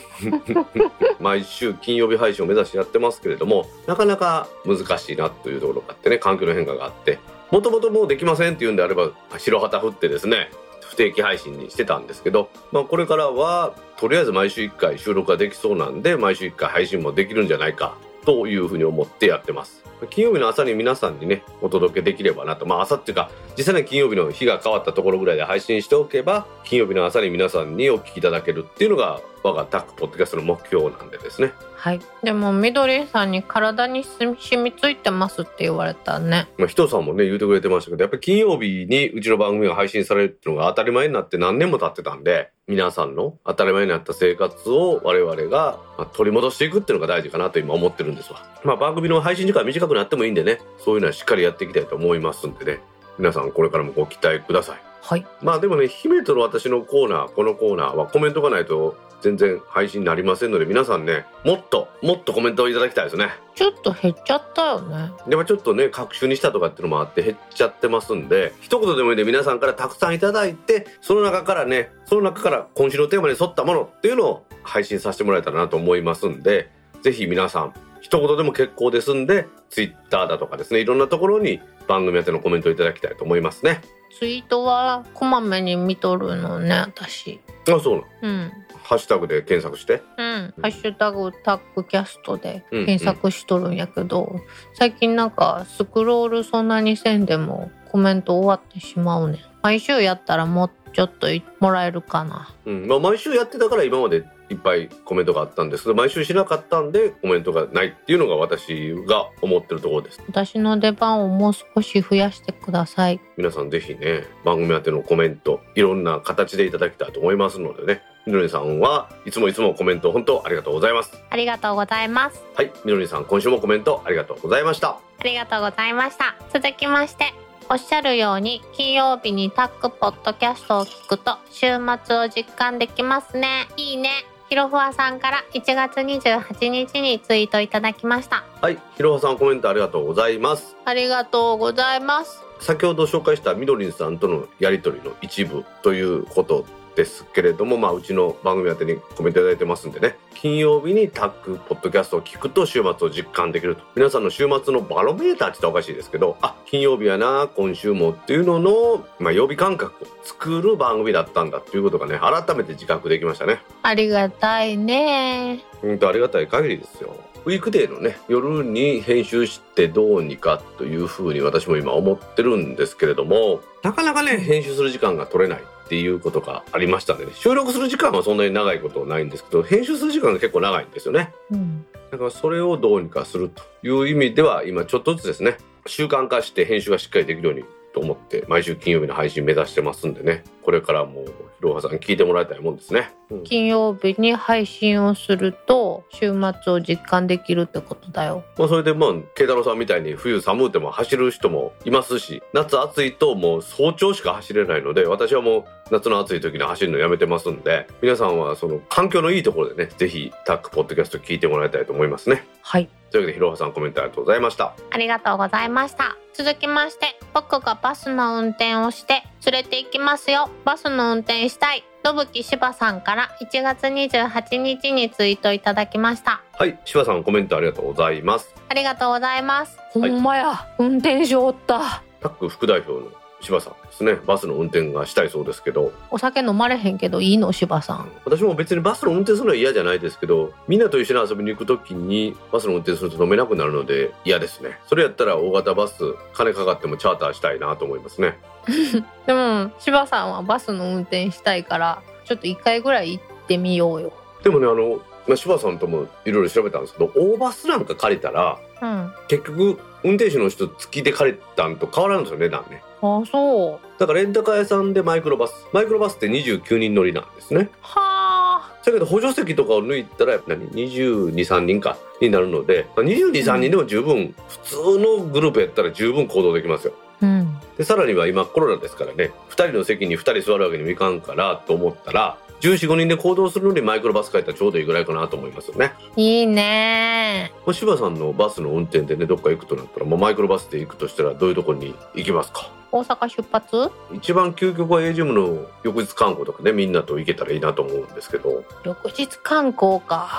毎週金曜日配信を目指してやってますけれどもなかなか難しいなというところがあってね環境の変化があってもともともうできませんっていうんであれば白旗振ってですね不定期配信にしてたんですけど、まあ、これからはとりあえず毎週1回収録ができそうなんで毎週1回配信もできるんじゃないかというふうに思ってやってます金曜日の朝に皆さんにねお届けできればなと。まあ朝っていうか実際に金曜日の日が変わったところぐらいで配信しておけば金曜日の朝に皆さんにお聞きいただけるっていうのが我がタックポッドキャストの目標なんでですね。はい。でも、みどりさんに体に染みついてますって言われたね。まあ、人さんもね言うてくれてましたけどやっぱり金曜日にうちの番組が配信されるっていうのが当たり前になって何年も経ってたんで皆さんの当たり前になった生活を我々が取り戻していくっていうのが大事かなと今思ってるんですわ。まあ番組の配信時間短くなってもいいんでねそういうのはしっかりやっていきたいと思いますんでね皆さんこれからもご期待ください。はい。まあでもね姫との私のコーナーこのコーナーはコメントがないと全然配信になりませんので皆さんねもっともっとコメントをいただきたいですね。ちょっと減っちゃったよね。でもちょっとね、各種にしたとかっていうのもあって減っちゃってますんで、一言でもいいんで皆さんからたくさんいただいて、その中からね、その中から今週のテーマに沿ったものっていうのを配信させてもらえたらなと思いますんで、ぜひ皆さん、一言でも結構ですんで、ツイッターだとかですね、いろんなところに番組宛てのコメントをいただきたいと思いますね。ツイートはこまめに見とるのね、私。あ、そうなの？うん。ハッシュタグで検索して？うん、ハッシュタグタックキャストでうん検索しとるんやけど、最近なんかスクロールそんなにせんでもコメント終わってしまうねん毎週やったらもっちょっともらえるかなうんまあ、毎週やってたから今までいっぱいコメントがあったんですけど毎週しなかったんでコメントがないっていうのが私が思ってるところです。私の出番をもう少し増やしてください。皆さんぜひね番組宛てのコメントいろんな形でいただきたいと思いますのでね。みのりさんはいつもいつもコメント本当ありがとうございます。ありがとうございます。はいみのりさん今週もコメントありがとうございました。ありがとうございました。続きましておっしゃるように金曜日にタックポッドキャストを聞くと週末を実感できますね。いいねひろふわさんから1月28日にツイートいただきました。はいひろはさんコメントありがとうございます。ありがとうございます。先ほど紹介したみどりんさんとのやり取りの一部ということですけれども、まあ、うちの番組宛てにコメントいただいてますんでね。金曜日にタックポッドキャストを聞くと週末を実感できると。皆さんの週末のバロメーターって言ったらおかしいですけどあ金曜日やな今週もっていうのの、まあ、曜日感覚を作る番組だったんだっていうことがね改めて自覚できましたね。ありがたいね。本当ありがたい限りですよウィークデーのね夜に編集してどうにかというふうに私も今思ってるんですけれどもなかなかね編集する時間が取れないっていうことがありましたんでね収録する時間はそんなに長いことはないんですけど編集する時間が結構長いんですよね。うん。だからそれをどうにかするという意味では今ちょっとずつですね習慣化して編集がしっかりできるようにと思って毎週金曜日の配信目指してますんでねこれからもひろはさん聞いてもらいたいもんですね、うん。金曜日に配信をすると週末を実感できるってことだよ。まあ、それでまあ慶太郎さんみたいに冬寒うても走る人もいますし夏暑いともう早朝しか走れないので私はもう夏の暑い時に走るのやめてますんで皆さんはその環境のいいところでねぜひタックポッドキャスト聞いてもらいたいと思いますね。はい。というわけでひろはさんコメントありがとうございました。ありがとうございました。続きまして僕がバスの運転をして連れて行きますよ。バスの運転したい野吹柴さんから1月28日にツイートいただきました。はい柴さんコメントありがとうございます。ありがとうございます。ほはい。んまや、運転手おった。タック副代表の柴さんですね。バスの運転がしたいそうですけど。お酒飲まれへんけどいいの柴さん。私も別にバスの運転するのは嫌じゃないですけどみんなと一緒に遊びに行く時にバスの運転すると飲めなくなるので嫌ですね。それやったら大型バス金かかってもチャーターしたいなと思いますね。(laughs) でも柴さんはバスの運転したいからちょっと一回ぐらい行ってみようよ。でもねあのまあ柴さんともいろいろ調べたんですけど大バスなんか借りたらうん。結局運転手の人付きで借りたんと変わらんですよ値段ねあそう。だからレンタカー屋さんでマイクロバスマイクロバスって29人乗りなんですね。はあ。だけど補助席とかを抜いたら何？223人かになるので223人でも十分、普通のグループやったら十分行動できますよ。うん。でさらには今コロナですからね2人の席に2人座るわけにもいかんからと思ったら14人で行動するのにマイクロバス借りたらちょうどいいぐらいかなと思いますよねいいねもう柴さんのバスの運転でねどっか行くとなったら、まあ、マイクロバスで行くとしたらどういうとこに行きますか大阪出発一番究極は A ジムの翌日観光とかねみんなと行けたらいいなと思うんですけど翌日観光か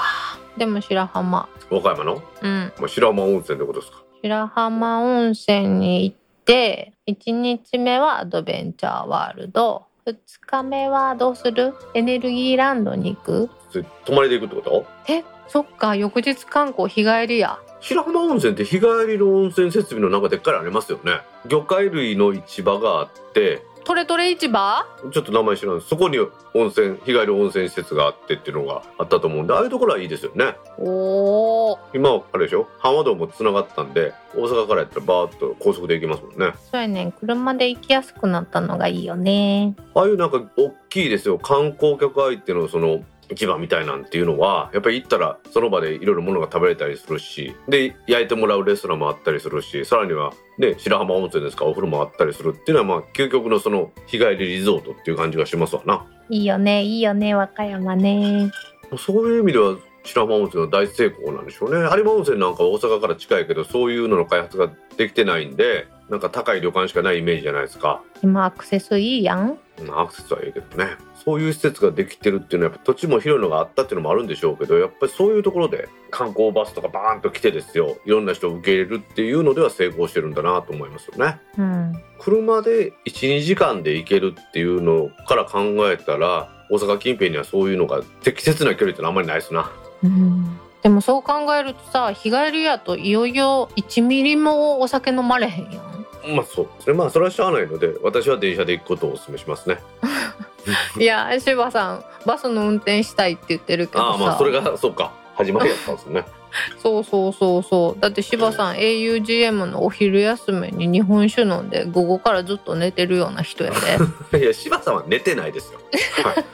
でも白浜和歌山の、うんまあ、白浜温泉ってことですか白浜温泉に行って1日目はアドベンチャーワールド2日目はどうする？エネルギーランドに行く？それ泊まりで行くってこと？えそっか。翌日観光日帰りや。白浜温泉って日帰りの温泉設備の中でっかいありますよね。魚介類の市場があってトレトレ市場？ちょっと名前知らんです。そこに温泉日帰り温泉施設があってっていうのがあったと思うんでああいうところはいいですよね。おー。今はあれでしょ？阪和道もつながったんで大阪からやったらバーッと高速で行きますもんね。そうやねん。車で行きやすくなったのがいいよね。ああいうなんか大きいですよ。観光客相手のその市場みたいなんていうのはやっぱり行ったらその場でいろいろ物が食べれたりするしで焼いてもらうレストランもあったりするしさらにはね白浜温泉ですからお風呂もあったりするっていうのはまあ究極のその日帰りリゾートっていう感じがしますわな。いいよねいいよね和歌山ね。そういう意味では白浜温泉の大成功なんでしょうね。有馬温泉なんかは大阪から近いけどそういうのの開発ができてないんでなんか高い旅館しかないイメージじゃないですか。今アクセスいいやん。うんアクセスはいいけどね。そういう施設ができてるっていうのはやっぱ土地も広いのがあったっていうのもあるんでしょうけどやっぱりそういうところで観光バスとかバーンと来てですよ。いろんな人を受け入れるっていうのでは成功してるんだなと思いますよね。うん。車で12時間で行けるっていうのから考えたら大阪近辺にはそういうのが適切な距離ってのはあんまりないですなうん。でもそう考えるとさ日帰りやといよいよ1ミリもお酒飲まれへんやん。まあそうですね。まあそれはしゃあないので私は電車で行くことをお勧めしますね。(laughs) いや柴さんバスの運転したいって言ってるけどさ。ああまあそれがそうか。始まりやったんですね。(laughs) そうそうそうそう。だって柴さん augm のお昼休みに日本酒飲んで午後からずっと寝てるような人やで。(laughs) いや柴さんは寝てないですよ、はい、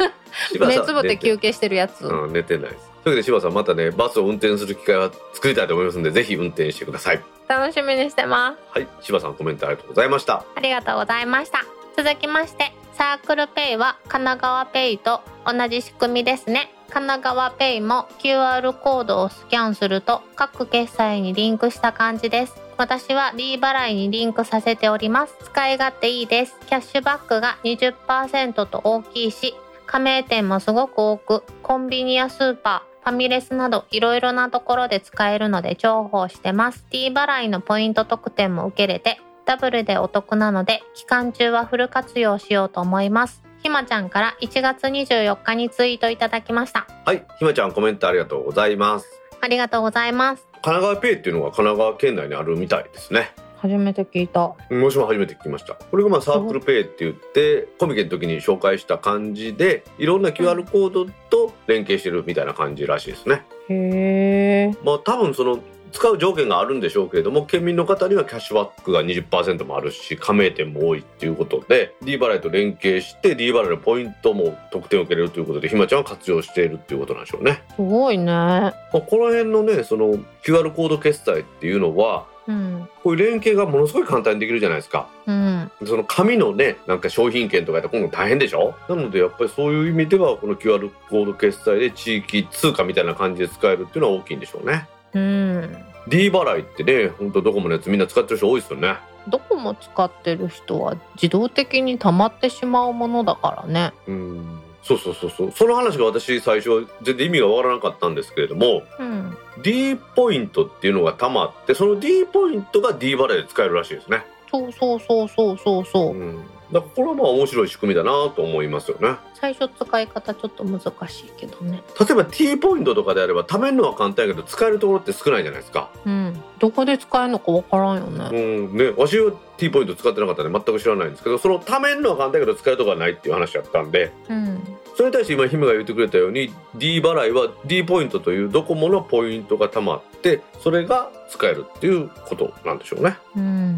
柴目つぶって休憩してるやつ、うん、寝てないですというわけで柴さんまたねバスを運転する機会は作りたいと思いますのでぜひ運転してください。楽しみにしてます。はい。柴さんコメントありがとうございました。ありがとうございました。続きましてサークルペイは神奈川ペイと同じ仕組みですね。神奈川ペイも QR コードをスキャンすると各決済にリンクした感じです。私は D 払いにリンクさせております。使い勝手いいです。キャッシュバックが20%と大きいし加盟店もすごく多くコンビニやスーパーファミレスなどいろいろなところで使えるので重宝してます。D 払いのポイント特典も受けれてダブルでお得なので期間中はフル活用しようと思います。ひまちゃんから1月24日にツイートいただきました。はいひまちゃんコメントありがとうございます。ありがとうございます。神奈川ペイっていうのが神奈川県内にあるみたいですね初めて聞いた。もしも初めて聞きました。これがまあサークルペイって言ってコミケの時に紹介した感じでいろんな QR コードと連携してるみたいな感じらしいですね。へえまあ多分その使う条件があるんでしょうけれども県民の方にはキャッシュバックが20%もあるし加盟店も多いっていうことで D 払いと連携して D 払いのポイントも特典を受けれるということでひまちゃんは活用しているっていうことなんでしょうね。すごいね。まあ、この辺のねその QR コード決済っていうのはうんこういう連携がものすごい簡単にできるじゃないですか。うんその紙のねなんか商品券とかやったら今度大変でしょ？なのでやっぱりそういう意味ではこの QR コード決済で地域通貨みたいな感じで使えるっていうのは大きいんでしょうね。うん、D 払いってねほんとどこものやつみんな使ってる人多いですよね。どこも使ってる人は自動的に溜まってしまうものだからねうんそうそうそうそう。その話が私最初全然意味がわからなかったんですけれどもうん。D ポイントっていうのがたまってその D ポイントが D 払いで使えるらしいですね。そうそうそうそうそうそう。うんだからこれはまあ面白い仕組みだなと思いますよね。最初使い方ちょっと難しいけどね。例えば T ポイントとかであれば貯めるのは簡単やけど使えるところって少ないじゃないですか。うん。どこで使えるのかわからんようねん。ね、わしは T ポイント使ってなかったんで全く知らないんですけどその貯めるのは簡単やけど使えるところはないっていう話だったんでうん。それに対して今姫が言ってくれたように D 払いは D ポイントというドコモのポイントが貯まってそれが使えるっていうことなんでしょうね。うん、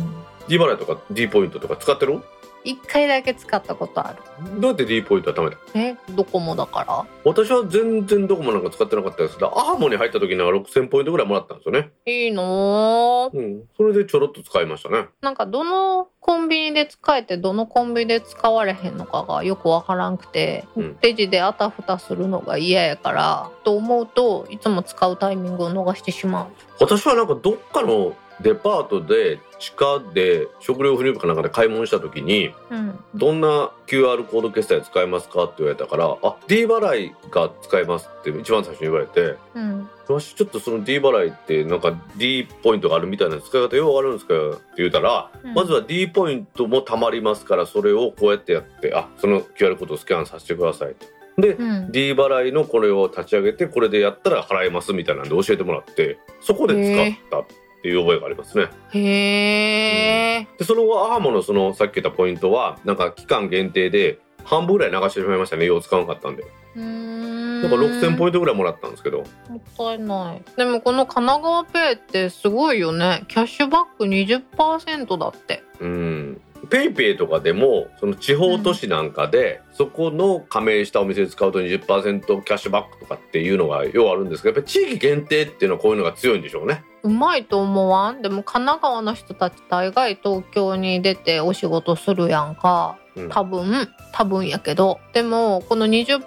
D 払いとか D ポイントとか使ってる？一回だけ使ったことある。どうやって D ポイントは貯めた？えドコモだから？私は全然ドコモなんか使ってなかったです。けどアハモに入った時には6000ポイントぐらいもらったんですよね。いいの？ーうん。それでちょろっと使いましたね。なんかどのコンビニで使えてどのコンビニで使われへんのかがよくわからんくて、うん。レジであたふたするのが嫌やからと思うといつも使うタイミングを逃してしまう。私はなんかどっかのデパートで地下で食料品かなんかで買い物した時にうん。どんな QR コード決済使えますかって言われたからあ D 払いが使えますって一番最初に言われてうん。私ちょっとその D 払いってなんか D ポイントがあるみたいな使い方ようあるんですかって言うたら、うん。まずは D ポイントも貯まりますからそれをこうやってやってあその QR コードをスキャンさせてくださいと。で、うん。D 払いのこれを立ち上げてこれでやったら払えますみたいなんで教えてもらってそこで使った。っていう覚えがありますね。へえでその後 ahamo のそのさっき言ったポイントはなんか期間限定で半分ぐらい流してしまいましたねよう使わなかったんで。うーん。なんか6000ポイントぐらいもらったんですけど。もったいない。でもこの神奈川ペイってすごいよね。キャッシュバック20%だって。うん PayPay とかでもその地方都市なんかで、そこの加盟したお店で使うと20%キャッシュバックとかっていうのがようあるんですけどやっぱ地域限定っていうのはこういうのが強いんでしょうね。うまいと思わん？でも神奈川の人たち大概東京に出てお仕事するやんか多分多分やけどでもこの20%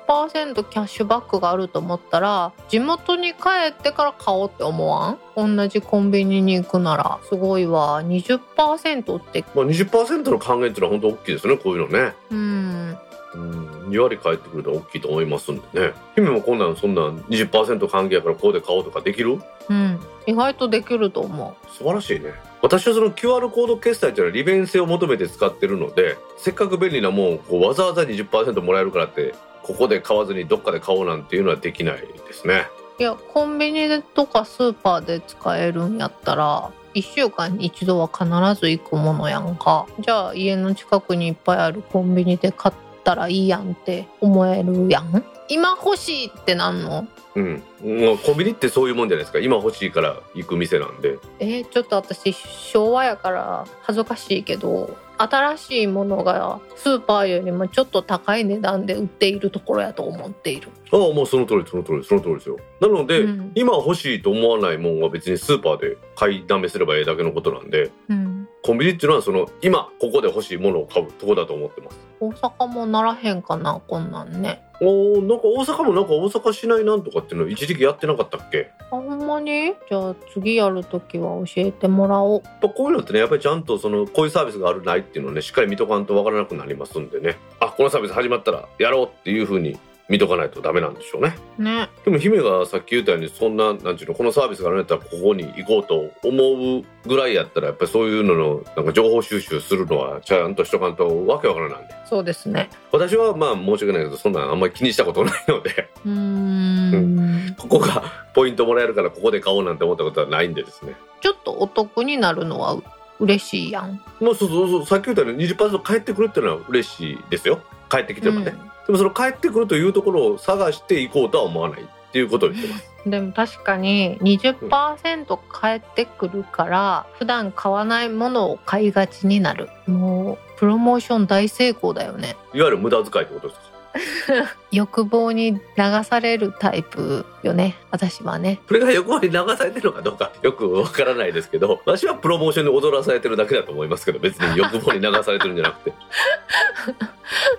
キャッシュバックがあると思ったら地元に帰ってから買おうって思わん？同じコンビニに行くなら。すごいわ。20%って。まあ、20%の還元っていうのは本当大きいですねこういうのね。うん。うん。2割返ってくると大きいと思いますんでね。姫もこんなんそんなん20%還元やからここで買おうとかできる？うん意外とできると思素晴らしいね。私はその QR コード決済というのは利便性を求めて使ってるのでせっかく便利なもんをこうわざわざ20%もらえるからってここで買わずにどっかで買おうなんていうのはできないですね。ういやコンビニでとかスーパーで使えるんやったら1週間に一度は必ず行くものやんか。じゃあ家の近くにいっぱいあるコンビニで買ったらいいやんって思えるやん今欲しいってなんの？うん、もうコンビニってそういうもんじゃないですか。今欲しいから行く店なんで。えーちょっと私昭和やから恥ずかしいけど新しいものがスーパーよりもちょっと高い値段で売っているところやと思っている。ああもうその通りその通りその通りですよ。なので、うん。今欲しいと思わないもんは別にスーパーで買いだめすればいいだけのことなんで。うんコンビニっていうのはその今ここで欲しいものを買うとこだと思ってます。大阪もならへんかなこんなんね。おーなんか大阪もなんか大阪市内なんとかっていうの一時期やってなかったっけ？あほんまに？じゃあ次やるときは教えてもらおう。やっぱこういうのってねやっぱりちゃんとそのこういうサービスがあるないっていうのをねしっかり見とかんとわからなくなりますんでね。あこのサービス始まったらやろうっていうふうに見とかないとダメなんでしょうね。ね。でも姫がさっき言ったようにそんななんていうのこのサービスがあるんやったらここに行こうと思うぐらいやったらやっぱりそういうののなんか情報収集するのはちゃんとしとかんとわけわからないんで。そうですね。私はまあ申し訳ないけどそんなんあんまり気にしたことないので。うーん。(laughs) ここがポイントもらえるからここで買おうなんて思ったことはないんでですね。ちょっとお得になるのはう嬉しいやん。もうそうそうそう。さっき言ったように20%返ってくるっていうのは嬉しいですよ。帰ってきてもね、でもその帰ってくるというところを探していこうとは思わないっていうことを言ってます。でも確かに20%返ってくるから普段買わないものを買いがちになる。もうプロモーション大成功だよね。いわゆる無駄遣いってことですか？(laughs) 欲望に流されるタイプよね。私はね。これが横に流されてるのかどうか。よくわからないですけど私はプロモーションに踊らされてるだけだと思いますけど別に欲望に流されてるんじゃなくて。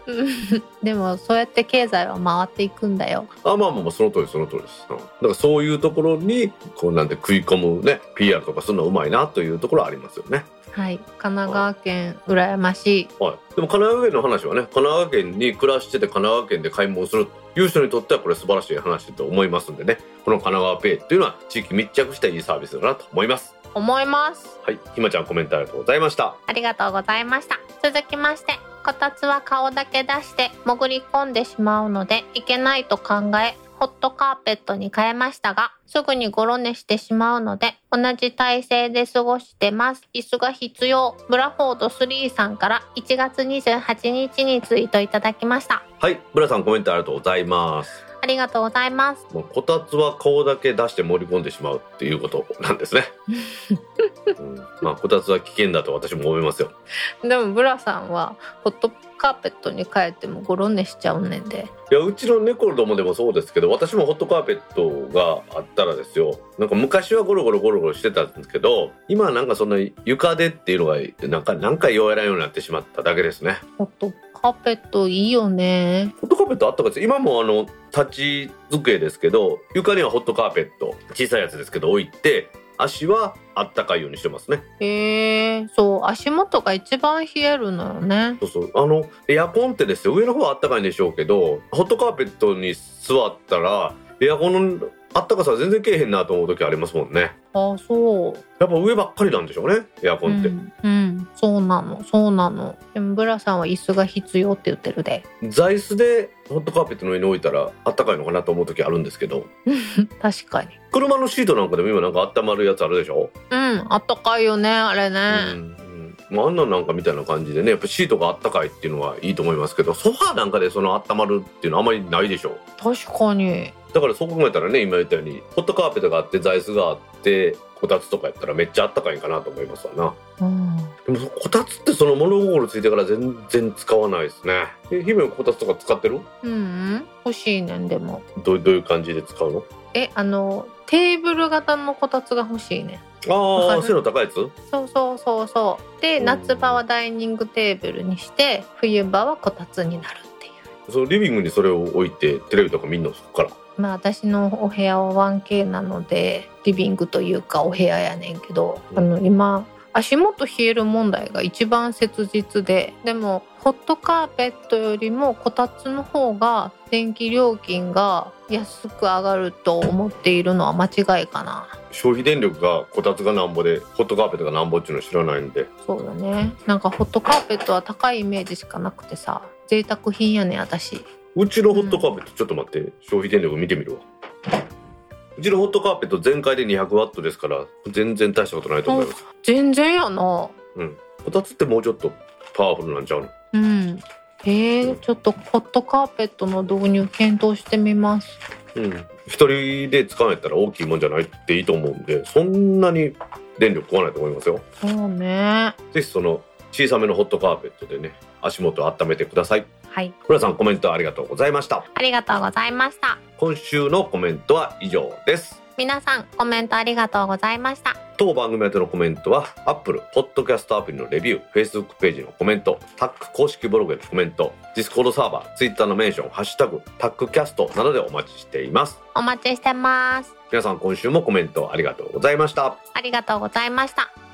(laughs) でもそうやって経済は回っていくんだよ。あまあまあまあその通りその通りです、うん。だからそういうところにこうなんて食い込むね PR とかするのうまいなというところはありますよねはい。神奈川県羨ましい。はい、でも神奈川県の話はね神奈川県に暮らしてて神奈川県で買い物するという人にとってはこれ素晴らしい話だと思いますんでね。この神奈川ペイっていうのは地域密着したいいサービスだなと思います。思います。はい。ひまちゃんコメントありがとうございました。ありがとうございました。続きましてこたつは顔だけ出して潜り込んでしまうのでいけないと考えホットカーペットに変えましたがすぐにゴロ寝してしまうので同じ体勢で過ごしてます。椅子が必要。ブラフォード3さんから1月28日にツイートいただきました。はい。ブラさんコメントありがとうございます。ありがとうございます。もうこたつは顔だけ出して盛り込んでしまうっていうことなんですね、うん、まあこたつは危険だと私も思いますよ。でもブラさんはホットカーペットに変えてもゴロ寝しちゃうねんで。いやうちの猫どもでもそうですけど私もホットカーペットがあったらですよ。なんか昔はゴロゴロゴロゴロしてたんですけど今はなんかそんな床でっていうのがなんか何回言われないようになってしまっただけですね。ホットカーペットいいよね。ホットカーペットあったかいです。今もあの立ち机ですけど床にはホットカーペット小さいやつですけど置いて足はあったかいようにしてますね。へえそう足元が一番冷えるのよね。そうそう。あのエアコンってですよ上の方はあったかいんでしょうけどホットカーペットに座ったらエアコンのあったかさは全然けえへんなと思う時ありますもんね。あそう。やっぱ上ばっかりなんでしょうねエアコンって、うん、うん、そうなのそうなの。でもブラさんは椅子が必要って言ってるで。座椅子でホットカーペットの上に置いたらあったかいのかなと思う時あるんですけど。(laughs) 確かに。車のシートなんかでも今なんか温まるやつあるでしょ、うんあったかいよねあれね、うんうん。まあ、あんなんなんかみたいな感じでねやっぱシートがあったかいっていうのはいいと思いますけどソファーなんかでその温まるっていうのはあんまりないでしょ？確かにだからそう考えたらね今言ったようにホットカーペットがあって座椅子があってこたつとかやったらめっちゃあったかいんかなと思いますわな。うん。でもこたつってその物心ついてから全然使わないですね。え姫こたつとか使ってる？うんうん。欲しいねんでも。どうどういう感じで使うの？えあのテーブル型のこたつが欲しいねああ背の高いやつ？そうそうそうそう。でうん。夏場はダイニングテーブルにして冬場はこたつになるっていう。そのリビングにそれを置いてテレビとか見んの？そこからまあ私のお部屋は 1K なのでリビングというかお部屋やねんけど、うん。あの今足元冷える問題が一番切実ででもホットカーペットよりもこたつの方が電気料金が安く上がると思っているのは間違いかな。消費電力がこたつがなんぼでホットカーペットがなんぼっていうの知らないんで。そうだね。なんかホットカーペットは高いイメージしかなくてさ贅沢品やねん私うちのホットカーペットちょっと待って消費電力見てみるわ。うちのホットカーペット全開で200ワットですから全然大したことないと思います。全然やな。うん。こたつってもうちょっとパワフルなんちゃうの？うん。えー、ちょっとホットカーペットの導入検討してみます。うん。一人で使うんやったら大きいもんじゃないっていいと思うんでそんなに電力食わないと思いますよ。そうね。ぜひその小さめのホットカーペットでね足元を温めてくださいはい。村さんコメントありがとうございました。ありがとうございました。今週のコメントは以上です。皆さんコメントありがとうございました。当番組宛てのコメントは Apple Podcast アプリのレビュー Facebook ページのコメントタック公式ブログへのコメント Discord サーバー Twitter のメンション「ハッシュタグタックキャスト」などでお待ちしています。お待ちしてます。皆さん今週もコメントありがとうございました。ありがとうございました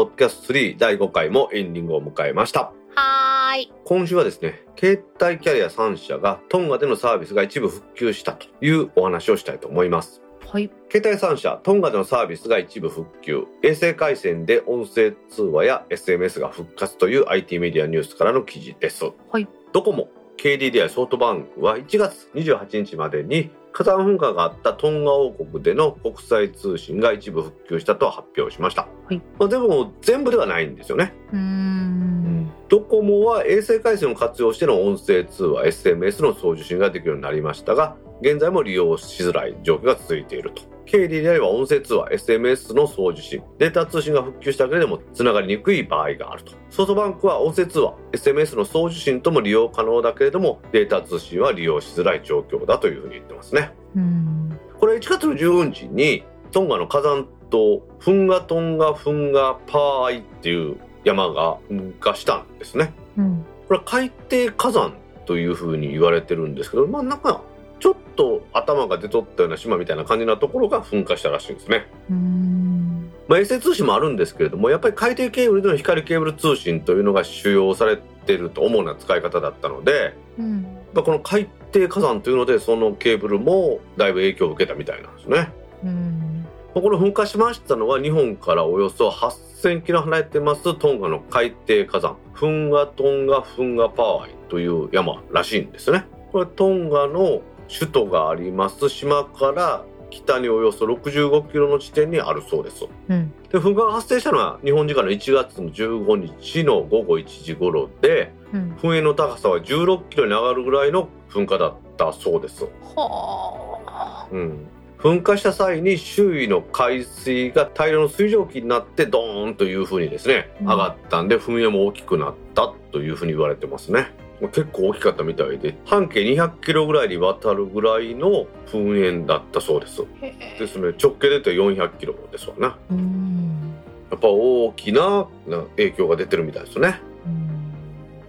ポッドキャスト3第5回もエンディングを迎えました。はーい。今週はですね携帯キャリア3社がトンガでのサービスが一部復旧したというお話をしたいと思います。はい。携帯3社トンガでのサービスが一部復旧衛星回線で音声通話や SMS が復活という IT メディアニュースからの記事です、はい。ドコモ KDDI ソフトバンクは1月28日までに火山噴火があったトンガ王国での国際通信が一部復旧したと発表しました、はい。まあ、でも全部ではないんですよね。ドコモは衛星回線を活用しての音声通話 SMS の送受信ができるようになりましたが現在も利用しづらい状況が続いていると KDDI は音声通話 SMS の送受信。データ通信が復旧しただけでもつながりにくい場合があると。ソフトバンクは音声通話 SMS の送受信とも利用可能だけれどもデータ通信は利用しづらい状況だというふうに言ってますね。うん。これ1月の15日にトンガの火山島フンガトンガフンガパーイっていう山が噴火したんですね。うん。これは海底火山というふうに言われてるんですけどまあなんかと頭が出とったような島みたいな感じなところが噴火したらしいんですね、まあ、衛星通信もあるんですけれどもやっぱり海底ケーブルでの光ケーブル通信というのが主要されてると主な使い方だったのでうん。まあこの海底火山というのでそのケーブルもだいぶ影響を受けたみたいなんですね。うん。この噴火しましたのは日本からおよそ8000キロ離れてますトンガの海底火山フンガトンガフンガパワイという山らしいんですね。これトンガの首都があります島から北におよそ65キロの地点にあるそうです。うん。で噴火が発生したのは日本時間の1月の15日の午後1時頃でうん。噴煙の高さは16キロに上がるぐらいの噴火だったそうです。はうん、噴火した際に周囲の海水が大量の水蒸気になってドーンというふうにですねうん。上がったんで噴煙も大きくなったというふうに言われてますね結構大きかったみたいで半径200キロぐらいにわたるぐらいの噴煙だったそうです。ですね。直径で言うと400キロですわな。うん。やっぱ大きなな影響が出てるみたいですね。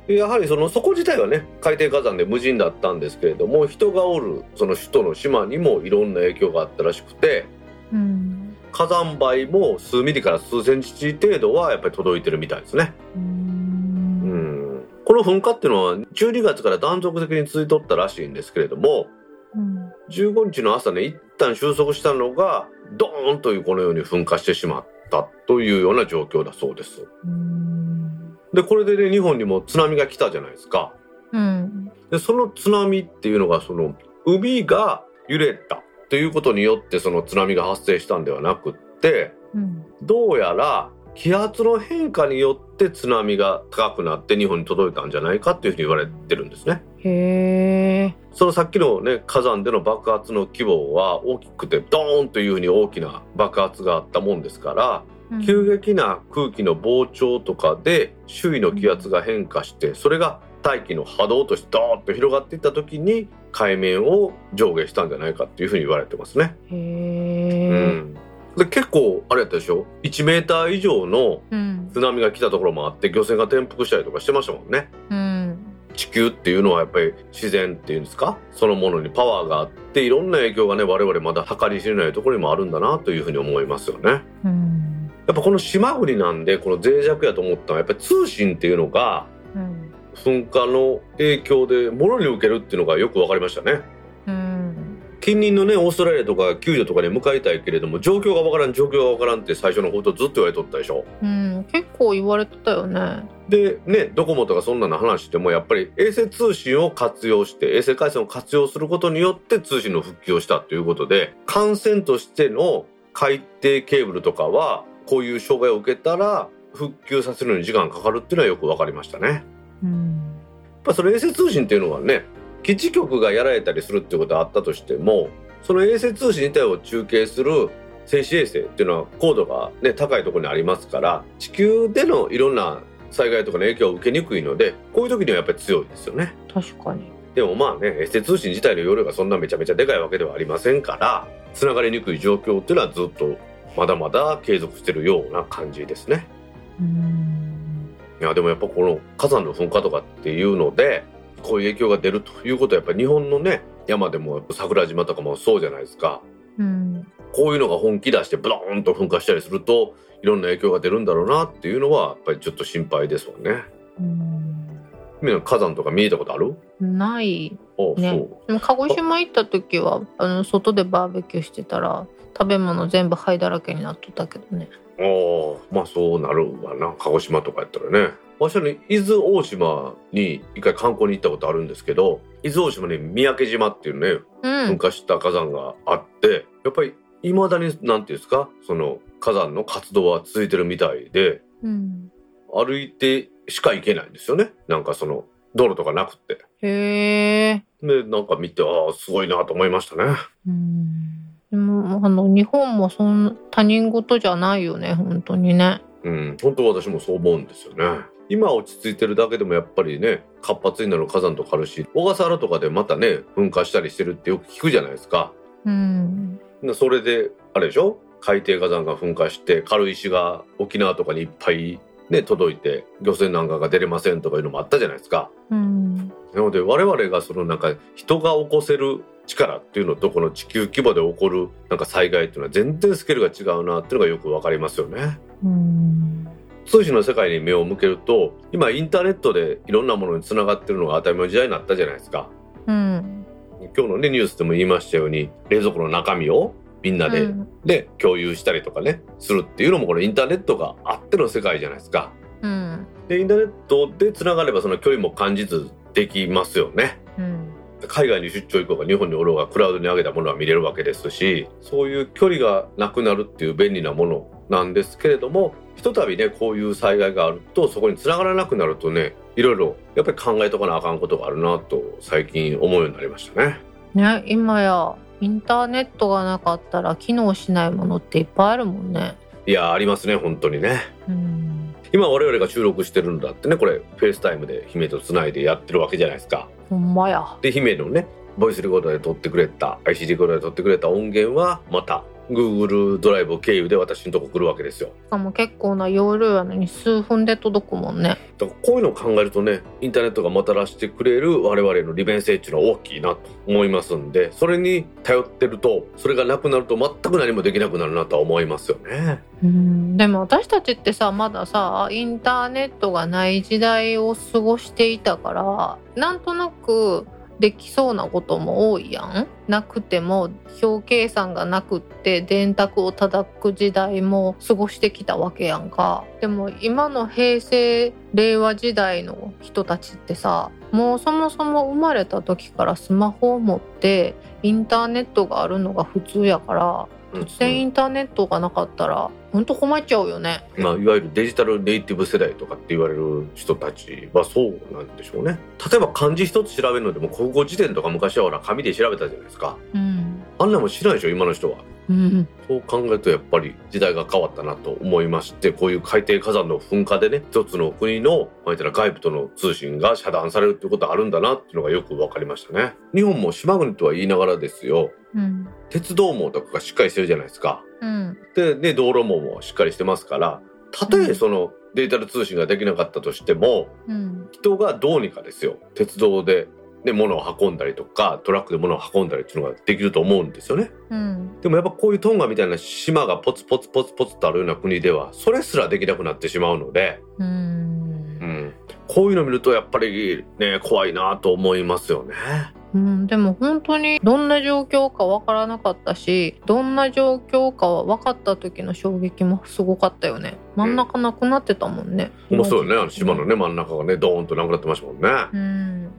やはりそのそこ自体はね海底火山で無人だったんですけれども人がおるその首都の島にもいろんな影響があったらしくてうん。火山灰も数ミリから数センチ程度はやっぱり届いてるみたいですね。ううんんこの噴火っていうのは12月から断続的に続いとったらしいんですけれどもうん15日の朝ね一旦収束したのがドーンというこのように噴火してしまったというような状況だそうです。うんでこれでね日本にも津波が来たじゃないですか。うんでその津波っていうのがその海が揺れたということによってその津波が発生したんではなくってうんどうやら気圧の変化によって津波が高くなって日本に届いたんじゃないかっていうふうに言われてるんですね。へえそのさっきのね火山での爆発の規模は大きくてドーンというふうに大きな爆発があったもんですから急激な空気の膨張とかで周囲の気圧が変化してそれが大気の波動としてドーッと広がっていった時に海面を上下したんじゃないかっていうふうに言われてますね。へうえん、で結構あれやったでしょ？1メーター以上のうん津波が来たところもあって漁船が転覆したりとかしてましたもんね。うん地球っていうのはやっぱり自然っていうんですか？そのものにパワーがあっていろんな影響がね我々まだ計り知れないところにもあるんだなというふうに思いますよね。うんやっぱこの島国なんでこの脆弱やと思ったのはやっぱり通信っていうのがうん噴火の影響でもろに受けるっていうのがよく分かりましたね。うん近隣のねオーストラリアとか救助とかに向かいたいけれども状況がわからん状況がわからんって最初のことずっと言われとったでしょ？うん結構言われてたよね。でねドコモとかそんなの話してもやっぱり衛星通信を活用して衛星回線を活用することによって通信の復旧をしたということで艦船としての海底ケーブルとかはこういう障害を受けたら復旧させるのに時間がかかるっていうのはよく分かりましたね。やっうんぱその衛星通信っていうのはね基地局がやられたりするっていうことはあったとしてもその衛星通信自体を中継する静止衛星っていうのは高度が、ね、高いところにありますから地球でのいろんな災害とかの影響を受けにくいのでこういう時にはやっぱり強いですよね。確かにでもまあね衛星通信自体の容量がそんなめちゃめちゃでかいわけではありませんからつながりにくい状況っていうのはずっとまだまだ継続してるような感じですね。うんいやでもやっぱこの火山の噴火とかっていうのでこういう影響が出るということはやっぱり日本のね山でも桜島とかもそうじゃないですか。うん。こういうのが本気出してブドーンと噴火したりするといろんな影響が出るんだろうなっていうのはやっぱりちょっと心配ですもんね。うん。火山とか見えたことある？ない。あ、ね。でも鹿児島行った時はあの外でバーベキューしてたら食べ物全部灰だらけになっとったけどね。ああまあそうなるわな。鹿児島とかやったらね私はね伊豆大島に一回観光に行ったことあるんですけど伊豆大島に三宅島っていうねうん。噴火した火山があってやっぱりいまだになんていうんですかその火山の活動は続いてるみたいでうん。歩いてしか行けないんですよね。なんかその道路とかなくって。へえでなんか見てああすごいなと思いましたね。うん。でもあの日本もそん他人事じゃないよね本当にね。うん。本当私もそう思うんですよね今落ち着いてるだけでもやっぱりね活発になる火山とかあるし小笠原とかでまたね噴火したりしてるってよく聞くじゃないですか。うん。でそれであれでしょ？海底火山が噴火して軽石が沖縄とかにいっぱいね届いて漁船なんかが出れませんとかいうのもあったじゃないですか。うん。なので我々がそのなんか人が起こせる力っていうのとこの地球規模で起こるなんか災害っていうのは全然スケールが違うなっていうのがよくわかりますよね。うん通信の世界に目を向けると今インターネットでいろんなものにつながってるのが当たり前の時代になったじゃないですか。うん今日のねニュースでも言いましたように冷蔵庫の中身をみんなで、うんで共有したりとかねするっていうのもこのインターネットがあっての世界じゃないですか。うんでインターネットでつながればその距離も感じずできますよね。うん海外に出張行こうが日本におろうがクラウドに上げたものは見れるわけですしそういう距離がなくなるっていう便利なものなんですけれどもひとたびねこういう災害があるとそこに繋がらなくなるとねいろいろやっぱり考えとかなあかんことがあるなと最近思うようになりましたね。ね今やインターネットがなかったら機能しないものっていっぱいあるもんねいやありますね本当にね。うん今我々が収録してるんだってねこれ FaceTime で姫とつないでやってるわけじゃないですか。ほんまや。で姫のねボイスレコーダーで撮ってくれた IC レコーダーで撮ってくれた音源はまた Google ドライブ経由で私のとこ来るわけですよ。しかも結構な容量やのに数分で届くもんねだからこういうのを考えるとねインターネットがもたらしてくれる我々の利便性っていうのは大きいなと思いますんでそれに頼ってるとそれがなくなると全く何もできなくなるなとは思いますよね。うんでも私たちってさまださインターネットがない時代を過ごしていたからなんとなくできそうなことも多いやん。なくても表計算がなくって電卓を叩く時代も過ごしてきたわけやんか。でも今の平成令和時代の人たちってさもうそもそも生まれた時からスマホを持ってインターネットがあるのが普通やから突然インターネットがなかったら本当困っちゃうよね。まあ、いわゆるデジタルネイティブ世代とかって言われる人たちはそうなんでしょうね。例えば漢字一つ調べるのでも国語辞典とか昔はほら紙で調べたじゃないですか。うん。あんなもん知らないでしょ今の人は。うん。そう考えるとやっぱり時代が変わったなと思いましてこういう海底火山の噴火でね一つの国のまあ言ったら外部との通信が遮断されるってことあるんだなっていうのがよく分かりましたね。日本も島国とは言いながらですようん。鉄道網とかがしっかりしてるじゃないですか。うん。でね道路網もしっかりしてますからたとえそのデジタル通信ができなかったとしてもうん人がどうにかですよ鉄道で、ね、物を運んだりとかトラックで物を運んだりっていうのができると思うんですよね。うん。でもやっぱこういうトンガみたいな島がポツポツポツポツとあるような国ではそれすらできなくなってしまうので、うん。うん、こういうの見るとやっぱりね怖いなと思いますよね。うん、でも本当にどんな状況かわからなかったしどんな状況かは分かった時の衝撃もすごかったよね。真ん中なくなってたもんね、面白いよね。あの島のね真ん中がねドーンとなくなってましたもんね。うん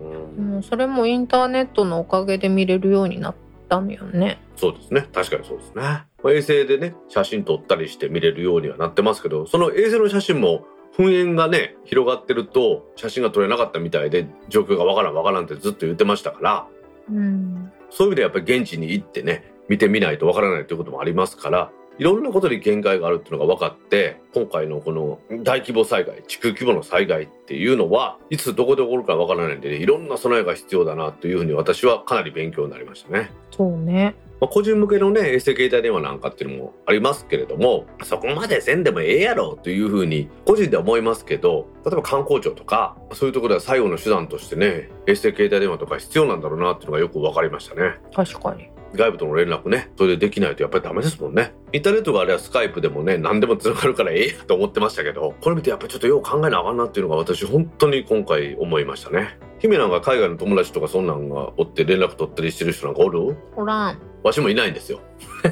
うん。もうそれもインターネットのおかげで見れるようになったんよね。そうですね。確かにそうですね。まあ衛星でね写真撮ったりして見れるようにはなってますけどその衛星の写真も噴煙がね広がってると写真が撮れなかったみたいで状況がわからんわからんってずっと言ってましたからうん。そういう意味でやっぱり現地に行ってね見てみないとわからないということもありますからいろんなことに限界があるっていうのが分かって今回のこの大規模災害地区規模の災害っていうのはいつどこで起こるかわからないんで、ね、いろんな備えが必要だなというふうに私はかなり勉強になりましたね。そうねまあ、個人向けのね衛星携帯電話なんかっていうのもありますけれどもそこまでせんでもええやろというふうに個人では思いますけど例えば観光庁とかそういうところでは最後の手段としてね衛星携帯電話とか必要なんだろうなっていうのがよく分かりましたね。確かに外部との連絡ね、それでできないとやっぱりダメですもんね。インターネットがあればスカイプでもね、何でも繋がるからええやと思ってましたけど、これ見てやっぱりちょっとよう考えなあかんなっていうのが私本当に今回思いましたね。姫なんか海外の友達とかそんなんがおって連絡取ったりしてる人なんかおる？おらんわしもいないんですよ。(laughs)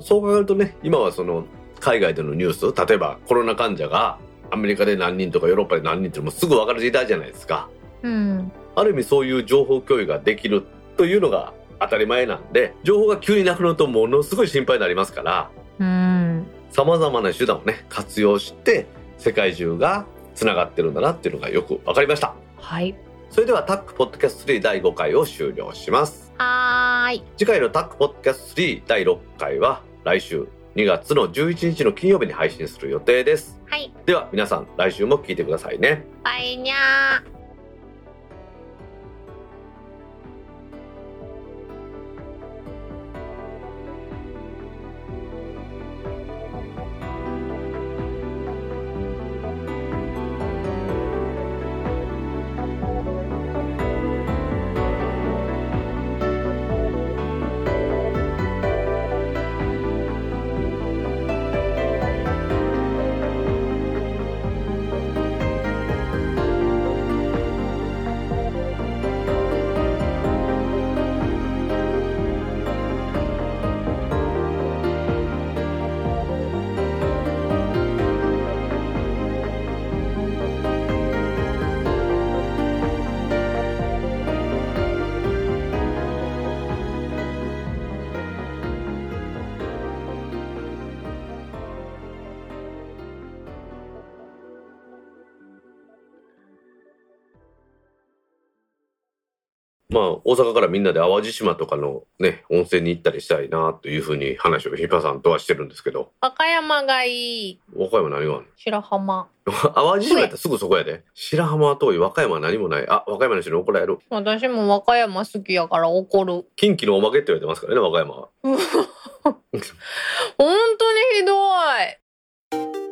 そう考えるとね、今はその海外でのニュース、例えばコロナ患者がアメリカで何人とかヨーロッパで何人ってもうすぐ分かる時代じゃないですか。うんある意味そういう情報共有ができるというのが当たり前なんで、情報が急になくなるとものすごい心配になりますから、うん様々な手段をね、活用して世界中が繋がってるんだなっていうのがよく分かりました。はいそれではタックポッドキャスト3第5回を終了します。はーい次回のタックポッドキャスト3第6回は来週2月の11日の金曜日に配信する予定です。はいでは皆さん来週も聞いてくださいね。バイニャー大阪からみんなで淡路島とかのね、温泉に行ったりしたいなというふうに話をヒパさんとはしてるんですけど、和歌山がいい和歌山何がある白浜の (laughs) 淡路島やったらすぐそこやで。白浜は遠い、和歌山は何もない。あ、和歌山の人に怒られる。私も和歌山好きやから怒る近畿のおまけって言われてますからね、和歌山は。(laughs) 本当にひどい